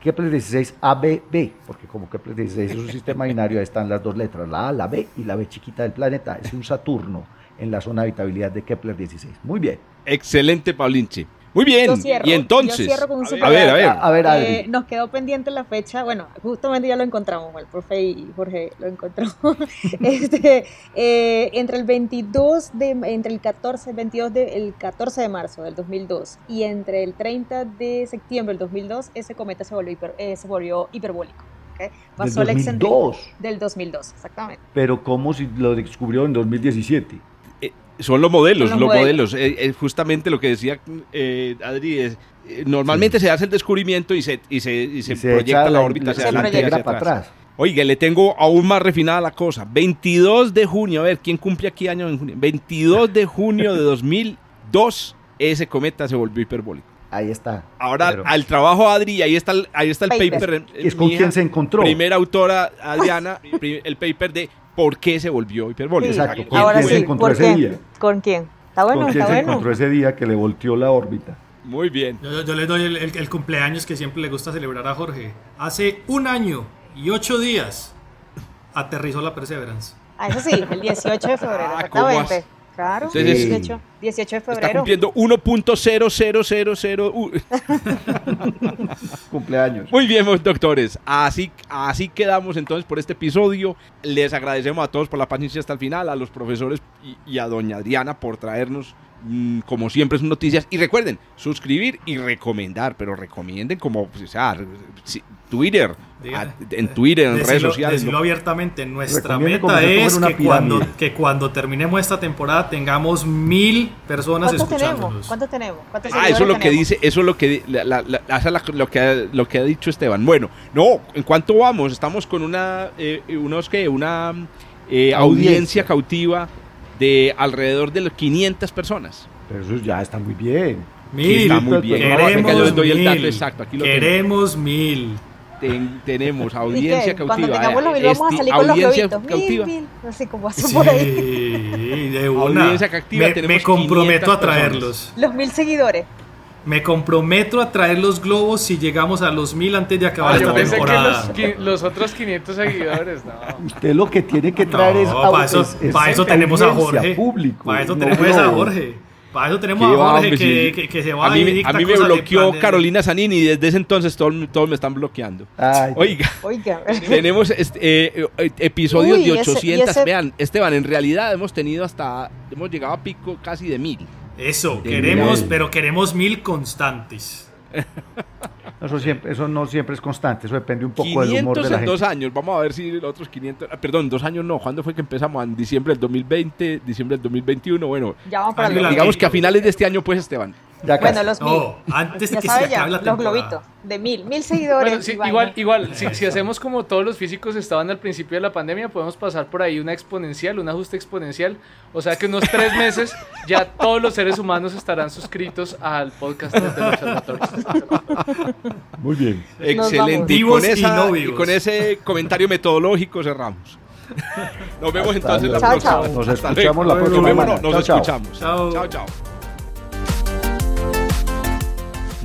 Kepler 16 ABB, porque como Kepler 16 es un sistema binario, ahí están las dos letras, la A, la B y la B chiquita del planeta. Es un Saturno en la zona de habitabilidad de Kepler 16. Muy bien. Excelente, Paulinche. Muy bien, y entonces, a, ver, a ver, a ver, eh, nos quedó pendiente la fecha, bueno, justamente ya lo encontramos, el profe y Jorge lo encontró, este, eh, entre el 22 de, entre el 14, 22 de, el 14 de marzo del 2002 y entre el 30 de septiembre del 2002, ese cometa se volvió, eh, se volvió hiperbólico. Pasó ¿Del 2002? Del 2002, exactamente. Pero ¿cómo si lo descubrió en 2017? Son los modelos, los, modelos. Eh, eh, justamente lo que decía eh, Adri es, normalmente se hace el descubrimiento y se, y se, proyecta la, órbita hacia adelante y hacia atrás. Oiga, le tengo aún más refinada la cosa. 22 de junio, a ver, ¿quién cumple aquí año en junio? 22 de junio de 2002, ese cometa se volvió hiperbólico. Ahí está. Ahora, al trabajo Adri, ahí está el, ahí está el paper. es con quien se encontró. Primera autora, Adriana, el paper de por qué se volvió hiperbólico. Exacto. ¿Con quién se encontró ese día? ¿Con quién? Está bueno, ¿Con quién se encontró ese día que le volteó la órbita? Muy bien. Yo, le doy el, cumpleaños que siempre le gusta celebrar a Jorge. Hace un año y ocho días aterrizó la Perseverance. Ah, eso sí, el 18 de febrero, ah, exactamente. Claro, 18, 18 de febrero. Está cumpliendo 1.0000. Cumpleaños. Muy bien, doctores. Así, así quedamos entonces por este episodio. Les agradecemos a todos por la paciencia hasta el final, a los profesores y a doña Adriana por traernos Mm, como siempre, sus noticias. Y recuerden, suscribir y recomendar, pero recomienden como, pues, o sea, Twitter, en Twitter, en redes sociales. Decirlo abiertamente, nuestra meta es que cuando, que cuando terminemos esta temporada tengamos mil personas escuchándonos. ¿Cuántos tenemos? ah, eso es lo que dice, eso es lo que, lo, que ha, lo que ha dicho Esteban. Bueno, no, ¿en cuánto vamos? Estamos con una, eh, unos que, una eh, audiencia cautiva de alrededor de 500 personas. Pero eso ya está muy bien. Mil. Está muy bien. Queremos yo les doy el dato exacto. Aquí lo Queremos mil. Tenemos audiencia cautiva. Cuando tengamos los vamos a salir con los globitos. Cautiva. Mil, mil. No sé cómo hace por ahí. de una. Audiencia cautiva. Me, me comprometo a traerlos. Los mil seguidores. Me comprometo a traer los globos si llegamos a los mil antes de acabar ah, esta temporada. Que los, otros 500 seguidores, no. Usted lo que tiene que traer es, para eso, para eso tenemos a Jorge. Público, para eso tenemos a Jorge. Para eso tenemos a Jorge que, que, se va a mí, a mí me bloqueó Carolina Zanini y desde ese entonces todos, todos me están bloqueando. Oiga, Oiga. tenemos este, eh, eh, episodios de 800. Vean, Esteban, en realidad hemos tenido hasta, hemos llegado a pico casi de mil. Eso, queremos, pero queremos mil constantes. Eso, siempre, eso no siempre es constante, eso depende un poco del humor de la en dos años, vamos a ver si los otros 500, ah, perdón, dos años no, ¿cuándo fue que empezamos? En diciembre del 2020, diciembre del 2021, bueno, ya vamos para digamos que a finales de este año pues Esteban. Bueno, los mil. antes ya que se ya, Los globitos, de mil, mil seguidores. igual, igual si, si, hacemos como todos los físicos estaban al principio de la pandemia, podemos pasar por ahí una exponencial, un ajuste exponencial. O sea que unos tres meses ya todos los seres humanos estarán suscritos al podcast del Observatorio. Muy bien. Excelente. Y con, y, con ese comentario metodológico cerramos. Nos vemos entonces la próxima. Nos escuchamos la próxima. Nos escuchamos. Chao, chao.